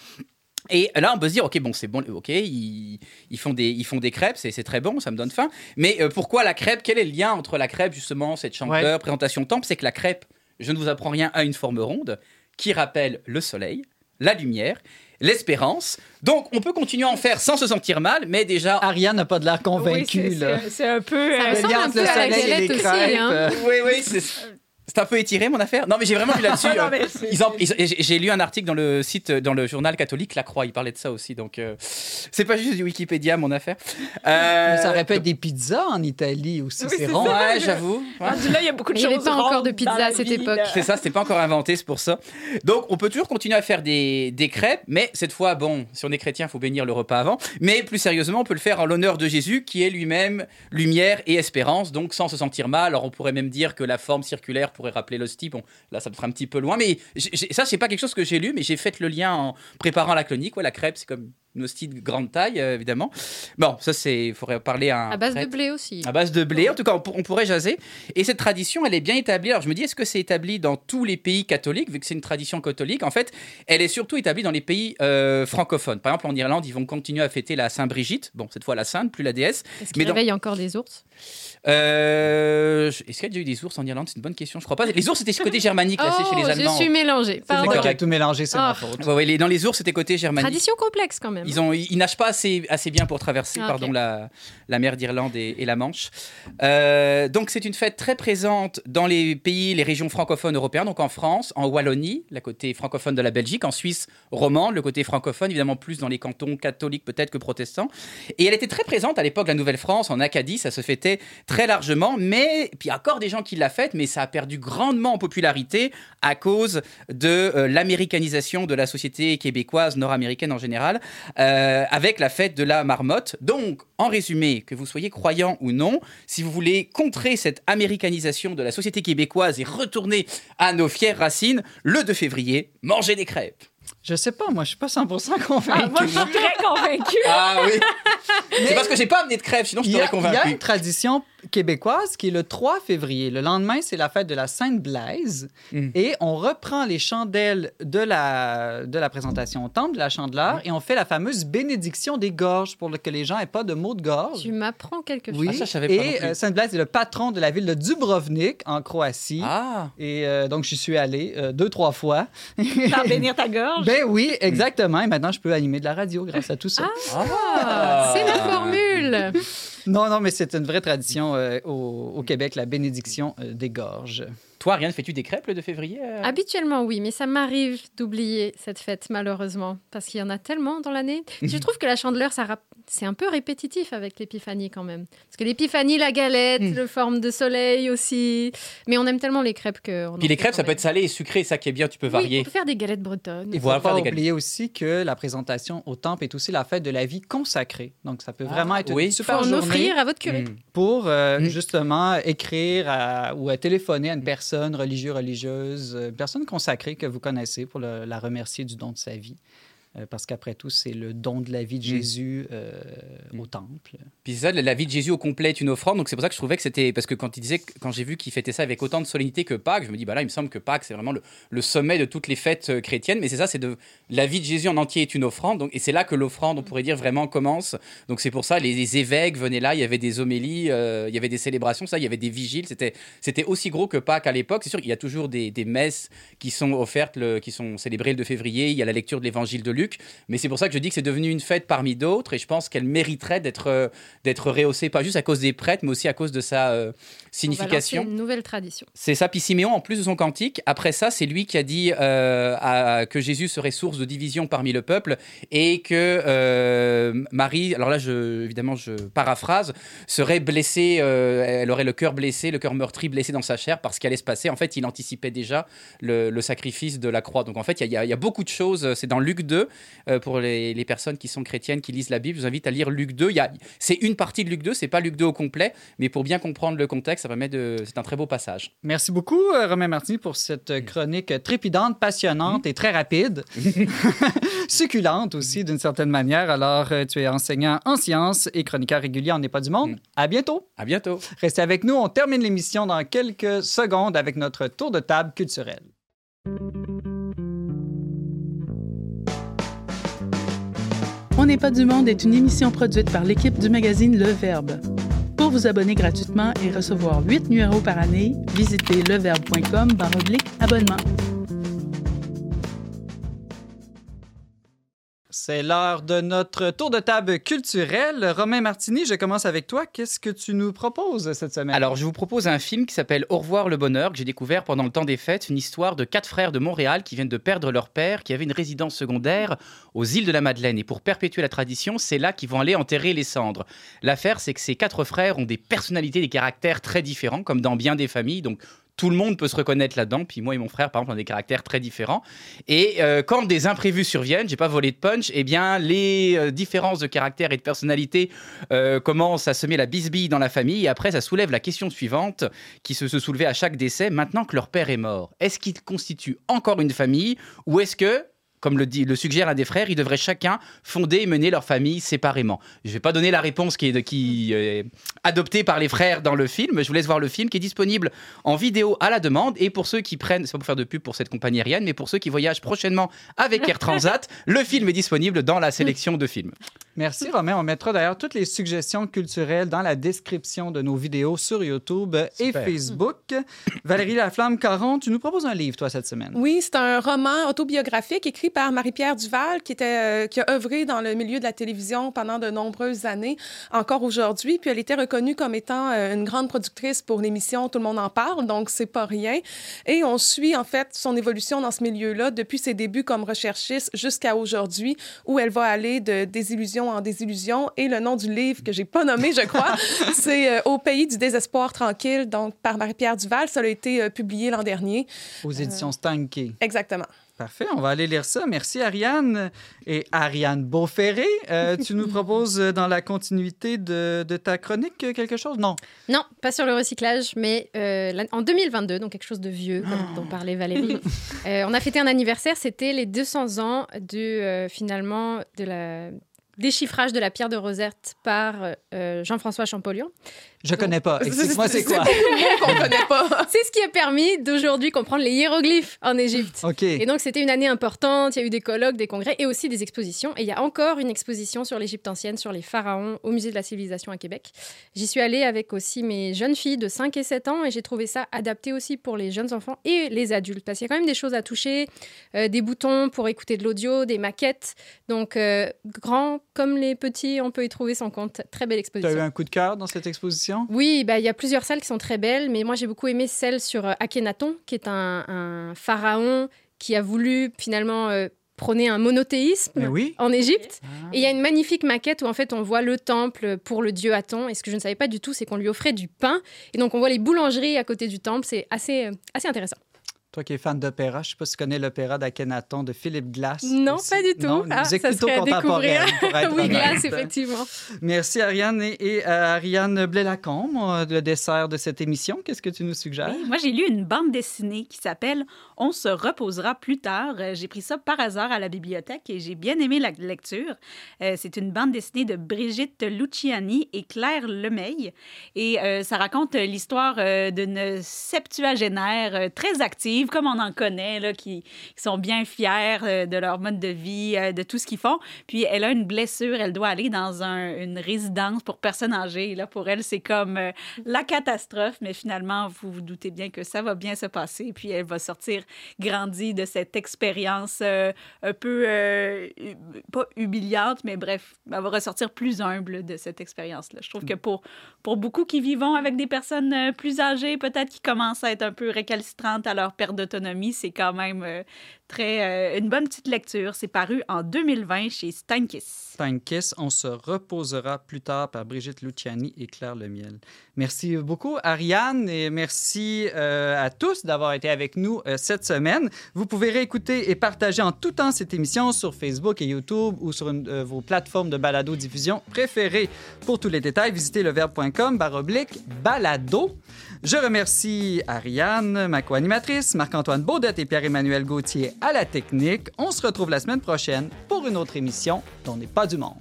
Et là, on peut se dire, ok, bon, c'est bon, ok, ils, ils font des, ils font des crêpes, c'est c'est très bon, ça me donne faim. Mais euh, pourquoi la crêpe Quel est le lien entre la crêpe, justement, cette chanteur, présentation temple? C'est que la crêpe, je ne vous apprends rien, a une forme ronde qui rappelle le soleil, la lumière, l'espérance. Donc, on peut continuer à en faire sans se sentir mal, mais déjà. Ariane n'a pas de l'air convaincue, Oui, c'est- là. c'est- C'est un peu. Ça euh, ressemble un peu le à la galette aussi, hein. Oui, oui, c'est. Un peu étiré mon affaire. Non, mais j'ai vraiment lu là-dessus. [LAUGHS] Non, euh, mais c'est- ils en- ils- j'ai lu un article dans le site, dans le journal catholique La Croix. Il parlait de ça aussi. Donc, euh, c'est pas juste du Wikipédia, mon affaire. Euh, Mais ça être des pizzas en Italie aussi, Oui, c'est c'est rond. ça. Ouais, j'avoue. Ouais. rendu là, il y a beaucoup de Mais il y choses. avait pas encore rondes de pizza dans la à cette vie, époque. là. C'est ça, c'était pas encore inventé, c'est pour ça. Donc, on peut toujours continuer à faire des, des crêpes, mais cette fois, bon, si on est chrétien, il faut bénir le repas avant. Mais plus sérieusement, on peut le faire en l'honneur de Jésus, qui est lui-même lumière et espérance, donc sans se sentir mal. Alors, on pourrait même dire que la forme circulaire pourrait rappeler l'hostie. Bon, là, ça me fera un petit peu loin, mais ça, c'est pas quelque chose que j'ai lu, mais j'ai fait le lien en préparant la chronique. Ouais, la crêpe, c'est comme une hostie de grande taille, euh, évidemment. Bon, ça, c'est, il faudrait parler à un À base de blé aussi. À base de blé, en tout cas, on, pour- on pourrait jaser. Et cette tradition, elle est bien établie. Alors, je me dis, est-ce que c'est établi dans tous les pays catholiques, vu que c'est une tradition catholique? En fait, elle est surtout établie dans les pays euh, francophones. Par exemple, en Irlande, ils vont continuer à fêter la Saint-Brigitte. Bon, cette fois la Sainte, plus la déesse. Est-ce qu'il dans- réveille encore des ours? Euh, est-ce qu'il y a déjà eu des ours en Irlande? C'est une bonne question. Je crois pas. Les ours, c'était ce côté germanique, là, c'est chez les Oh, Allemands. je suis mélangée. C'est Pardon. moi qui ai tout mélangé, c'est Ah. ma faute. Ouais, ouais, les- dans les ours, c'était côté germanique. Tradition complexe quand même. Ils, ont, ils nagent pas assez, assez bien pour traverser Ah, pardon, la, la mer d'Irlande et, et la Manche. Euh, donc c'est une fête très présente dans les pays, les régions francophones européens, donc en France, en Wallonie, la côté francophone de la Belgique, en Suisse romande, le côté francophone, évidemment plus dans les cantons catholiques peut-être que protestants. Et elle était très présente à l'époque la Nouvelle-France, en Acadie, ça se fêtait très largement, mais puis il y a encore des gens qui la fêtent, mais ça a perdu grandement en popularité à cause de euh, l'américanisation de la société québécoise, nord-américaine en général, euh, avec la fête de la marmotte. Donc, en résumé, que vous soyez croyant ou non, si vous voulez contrer cette américanisation de la société québécoise et retourner à nos fières racines, le 2 février, mangez des crêpes. Je sais pas, moi, je suis pas 100% convaincu. Ah, moi, je suis très convaincue. Ah oui. [LAUGHS] C'est parce que j'ai pas amené de crêpes, sinon je t'aurais il y a convaincu. une tradition québécoise qui est le 3 février. Le lendemain, c'est la fête de la Sainte-Blaise. Mm. Et on reprend les chandelles de la, de la présentation au temple, de la chandeleur, et on fait la fameuse bénédiction des gorges pour que les gens n'aient pas de maux de gorge. Tu m'apprends quelque chose. Oui, Ah, ça, je savais pas non et euh, Sainte-Blaise est le patron de la ville de Dubrovnik, en Croatie. Ah. Et euh, donc, j'y suis allé euh, deux, trois fois. [LAUGHS] Faire bénir ta gorge? Ben oui, exactement. Et maintenant, je peux animer de la radio grâce à tout ça. Ah, c'est la formule. [LAUGHS] Non, non, mais c'est une vraie tradition euh, au, Québec, la bénédiction euh, des gorges. Toi, Ariane, fais-tu des crêpes le 2 février euh Habituellement, oui, mais ça m'arrive d'oublier cette fête, malheureusement, parce qu'il y en a tellement dans l'année. [LAUGHS] Je trouve que la chandeleur, ça rap- c'est un peu répétitif avec l'épiphanie quand même. Parce que l'épiphanie, la galette, Mm. le forme de soleil aussi. Mais on aime tellement les crêpes que. on Puis les crêpes, ça peut être salé et sucré, ça qui est bien, tu peux même. Oui, varier. on peut faire des galettes bretonnes. Il Et ne voilà, faut pas faire des oublier aussi que la présentation au temple est aussi la fête de la vie consacrée. Donc, ça peut Ah, vraiment être oui. une Il faut super en journée offrir à votre curé. Mm. pour euh, Mm. justement écrire à- ou à téléphoner à une personne religieuse, religieuse, euh, personne consacrée que vous connaissez pour la remercier du don de sa vie. Euh, parce qu'après tout, c'est le don de la vie de Mm. Jésus euh, au temple. Puis c'est ça, la vie de Jésus au complet est une offrande. Donc c'est pour ça que je trouvais que c'était. Parce que quand il disait, quand j'ai vu qu'il fêtait ça avec autant de solennité que Pâques, je me dis, bah là, il me semble que Pâques, c'est vraiment le, le sommet de toutes les fêtes euh, chrétiennes. Mais c'est ça, c'est de. La vie de Jésus en entier est une offrande. Donc, et c'est là que l'offrande, on pourrait dire, vraiment commence. Donc c'est pour ça, les, les évêques venaient là, il y avait des homélies, euh, il y avait des célébrations, ça, il y avait des vigiles. C'était, c'était aussi gros que Pâques à l'époque. C'est sûr qu'il y a toujours des, des messes qui sont offertes, le- qui sont célébrées le 2 février. Il y a la lecture de l'évangile de Luc. Mais c'est pour ça que je dis que c'est devenu une fête parmi d'autres et je pense qu'elle mériterait d'être euh, d'être rehaussée, pas juste à cause des prêtres, mais aussi à cause de sa euh, signification. lancer une nouvelle tradition. C'est ça. Puis Siméon, en plus de son cantique, après ça, c'est lui qui a dit euh, à- que Jésus serait source de division parmi le peuple et que euh, Marie, alors là, je, évidemment, je paraphrase, serait blessée, elle aurait le cœur blessé, le cœur meurtri, blessé dans sa chair parce qu'elle allait se passer. En fait, il anticipait déjà le, le sacrifice de la croix. Donc en fait, y, y il y a beaucoup de choses. C'est dans Luc 2, euh, pour les, les personnes qui sont chrétiennes, qui lisent la Bible, je vous invite à lire Luc 2. Il y a- C'est une partie de Luc 2, c'est pas Luc 2 au complet, mais pour bien comprendre le contexte, ça permet de. C'est un très beau passage. Merci beaucoup, euh, Romain Martini, pour cette euh, chronique trépidante, passionnante et très rapide. [LAUGHS] Succulente aussi, d'une certaine manière. Alors, tu es enseignant en sciences et chroniqueur régulier en N'est pas du monde. Mm. À bientôt. À bientôt. Restez avec nous. On termine l'émission dans quelques secondes avec notre tour de table culturel. On n'est pas du monde est une émission produite par l'équipe du magazine Le Verbe. Pour vous abonner gratuitement et recevoir 8 numéros par année, visitez leverbe.com abonnement. C'est l'heure de notre tour de table culturel. Romain Martini, je commence avec toi. Qu'est-ce que tu nous proposes cette semaine? Alors, je vous propose un film qui s'appelle Au revoir le bonheur, que j'ai découvert pendant le temps des fêtes. Une histoire de quatre frères de Montréal qui viennent de perdre leur père, qui avait une résidence secondaire aux îles de la Madeleine. Et pour perpétuer la tradition, c'est là qu'ils vont aller enterrer les cendres. L'affaire, c'est que ces quatre frères ont des personnalités, des caractères très différents, comme dans bien des familles. Donc, tout le monde peut se reconnaître là-dedans. Puis moi et mon frère, par exemple, on a des caractères très différents. Et euh, quand des imprévus surviennent, j'ai pas volé de punch, eh bien, les euh, différences de caractère et de personnalité euh, commencent à semer la bisbille dans la famille. Et après, ça soulève la question suivante qui se, se soulevait à chaque décès. Maintenant que leur père est mort, est-ce qu'ils constituent encore une famille ou est-ce que comme le, dit, le suggère l'un des frères, ils devraient chacun fonder et mener leur famille séparément. Je ne vais pas donner la réponse qui est, est adoptée par les frères dans le film. Je vous laisse voir le film qui est disponible en vidéo à la demande. Et pour ceux qui prennent, c'est pas pour faire de pub pour cette compagnie aérienne, mais pour ceux qui voyagent prochainement avec Air Transat, le film est disponible dans la sélection de films. Merci, Romain. On mettra d'ailleurs toutes les suggestions culturelles dans la description de nos vidéos sur YouTube et. Facebook. Valérie Laflamme-Caron, tu nous proposes un livre, toi, cette semaine. Oui, c'est un roman autobiographique écrit par Marie-Pierre Duval, qui, était, euh, qui a œuvré dans le milieu de la télévision pendant de nombreuses années, encore aujourd'hui. Puis elle était reconnue comme étant euh, une grande productrice pour l'émission Tout le monde en parle, donc c'est pas rien. Et on suit en fait son évolution dans ce milieu-là depuis ses débuts comme recherchiste jusqu'à aujourd'hui, où elle va aller de désillusion en désillusion. Et le nom du livre que j'ai pas nommé, je crois, [LAUGHS] c'est euh, Au pays du désespoir tranquille, donc par Marie-Pierre Duval. Ça a été euh, publié l'an dernier. Aux éditions Stanky. Exactement. Parfait, on va aller lire ça. Merci Ariane. Et Ariane Beauferré, euh, [LAUGHS] tu nous proposes euh, dans la continuité de, de, ta chronique euh, quelque chose? Non. Non, pas sur le recyclage, mais euh, en 2022, donc quelque chose de vieux, comme dont parlait Valérie. [LAUGHS] euh, on a fêté un anniversaire, c'était les 200 ans de, finalement, de la déchiffrage de la pierre de Rosette par euh, Jean-François Champollion. Je connais pas. [LAUGHS] Explique-moi c'est quoi? qu'on [LAUGHS] connaît pas. C'est ce qui a permis d'aujourd'hui comprendre les hiéroglyphes en Égypte. OK. Et donc c'était une année importante, il y a eu des colloques, des congrès et aussi des expositions. Et il y a encore une exposition sur l'Égypte ancienne, sur les pharaons, au musée de la civilisation à Québec. J'y suis allée avec aussi mes jeunes filles de 5 et 7 ans et j'ai trouvé ça adapté aussi pour les jeunes enfants et les adultes parce qu'il y a quand même des choses à toucher, euh, des boutons pour écouter de l'audio, des maquettes. Donc euh, grands comme les petits, on peut y trouver son compte. Très belle exposition. Tu as eu un coup de cœur dans cette exposition? Oui, bah, il y a plusieurs salles qui sont très belles, mais moi j'ai beaucoup aimé celle sur euh, Akhenaton, qui est un, un, pharaon qui a voulu finalement euh, prôner un monothéisme oui. en Égypte. Ah. Et il y a une magnifique maquette où en fait on voit le temple pour le dieu Aton. Et ce que je ne savais pas du tout, c'est qu'on lui offrait du pain. Et donc on voit les boulangeries à côté du temple. C'est assez, euh, assez intéressant. Toi qui es fan d'opéra, je ne sais pas si tu connais l'opéra d'Akhenaton de Philippe Glass. Non, aussi. pas du tout. Non, ah, musique ça plutôt contemporaine. découvrir. [LAUGHS] oui, Glass, effectivement. Merci Ariane et, et euh, Ariane Blais-Lacombe, euh, le dessert de cette émission. Qu'est-ce que tu nous suggères? Oui, moi, j'ai lu une bande dessinée qui s'appelle On se reposera plus tard. Euh, j'ai pris ça par hasard à la bibliothèque et j'ai bien aimé la lecture. Euh, c'est une bande dessinée de Brigitte Luciani et Claire Lemeil. Et euh, ça raconte l'histoire d'une septuagénaire très active, comme on en connaît, là, qui, sont bien fiers de leur mode de vie, de tout ce qu'ils font. Puis elle a une blessure, elle doit aller dans un, une résidence pour personnes âgées. Là, pour elle, c'est comme euh, la catastrophe, mais finalement, vous vous doutez bien que ça va bien se passer. Puis elle va sortir grandie de cette expérience euh, un peu, euh, pas humiliante, mais bref, elle va ressortir plus humble de cette expérience-là. Je trouve que pour, pour beaucoup qui vivent avec des personnes plus âgées, peut-être qui commencent à être un peu récalcitrantes à leur d'autonomie, c'est quand même euh, très, euh, une bonne petite lecture. C'est paru en 2020 chez Steinkiss. Steinkiss, on se reposera plus tard par Brigitte Luciani et Claire Lemiel. Merci beaucoup, Ariane, et merci euh, à tous d'avoir été avec nous euh, cette semaine. Vous pouvez réécouter et partager en tout temps cette émission sur Facebook et YouTube ou sur vos plateformes de balado-diffusion préférées. Pour tous les détails, visitez leverbe.com balado. Je remercie Ariane, ma co-animatrice, Marc-Antoine Baudette et Pierre-Emmanuel Gauthier à la technique. On se retrouve la semaine prochaine pour une autre émission dont n'est pas du monde.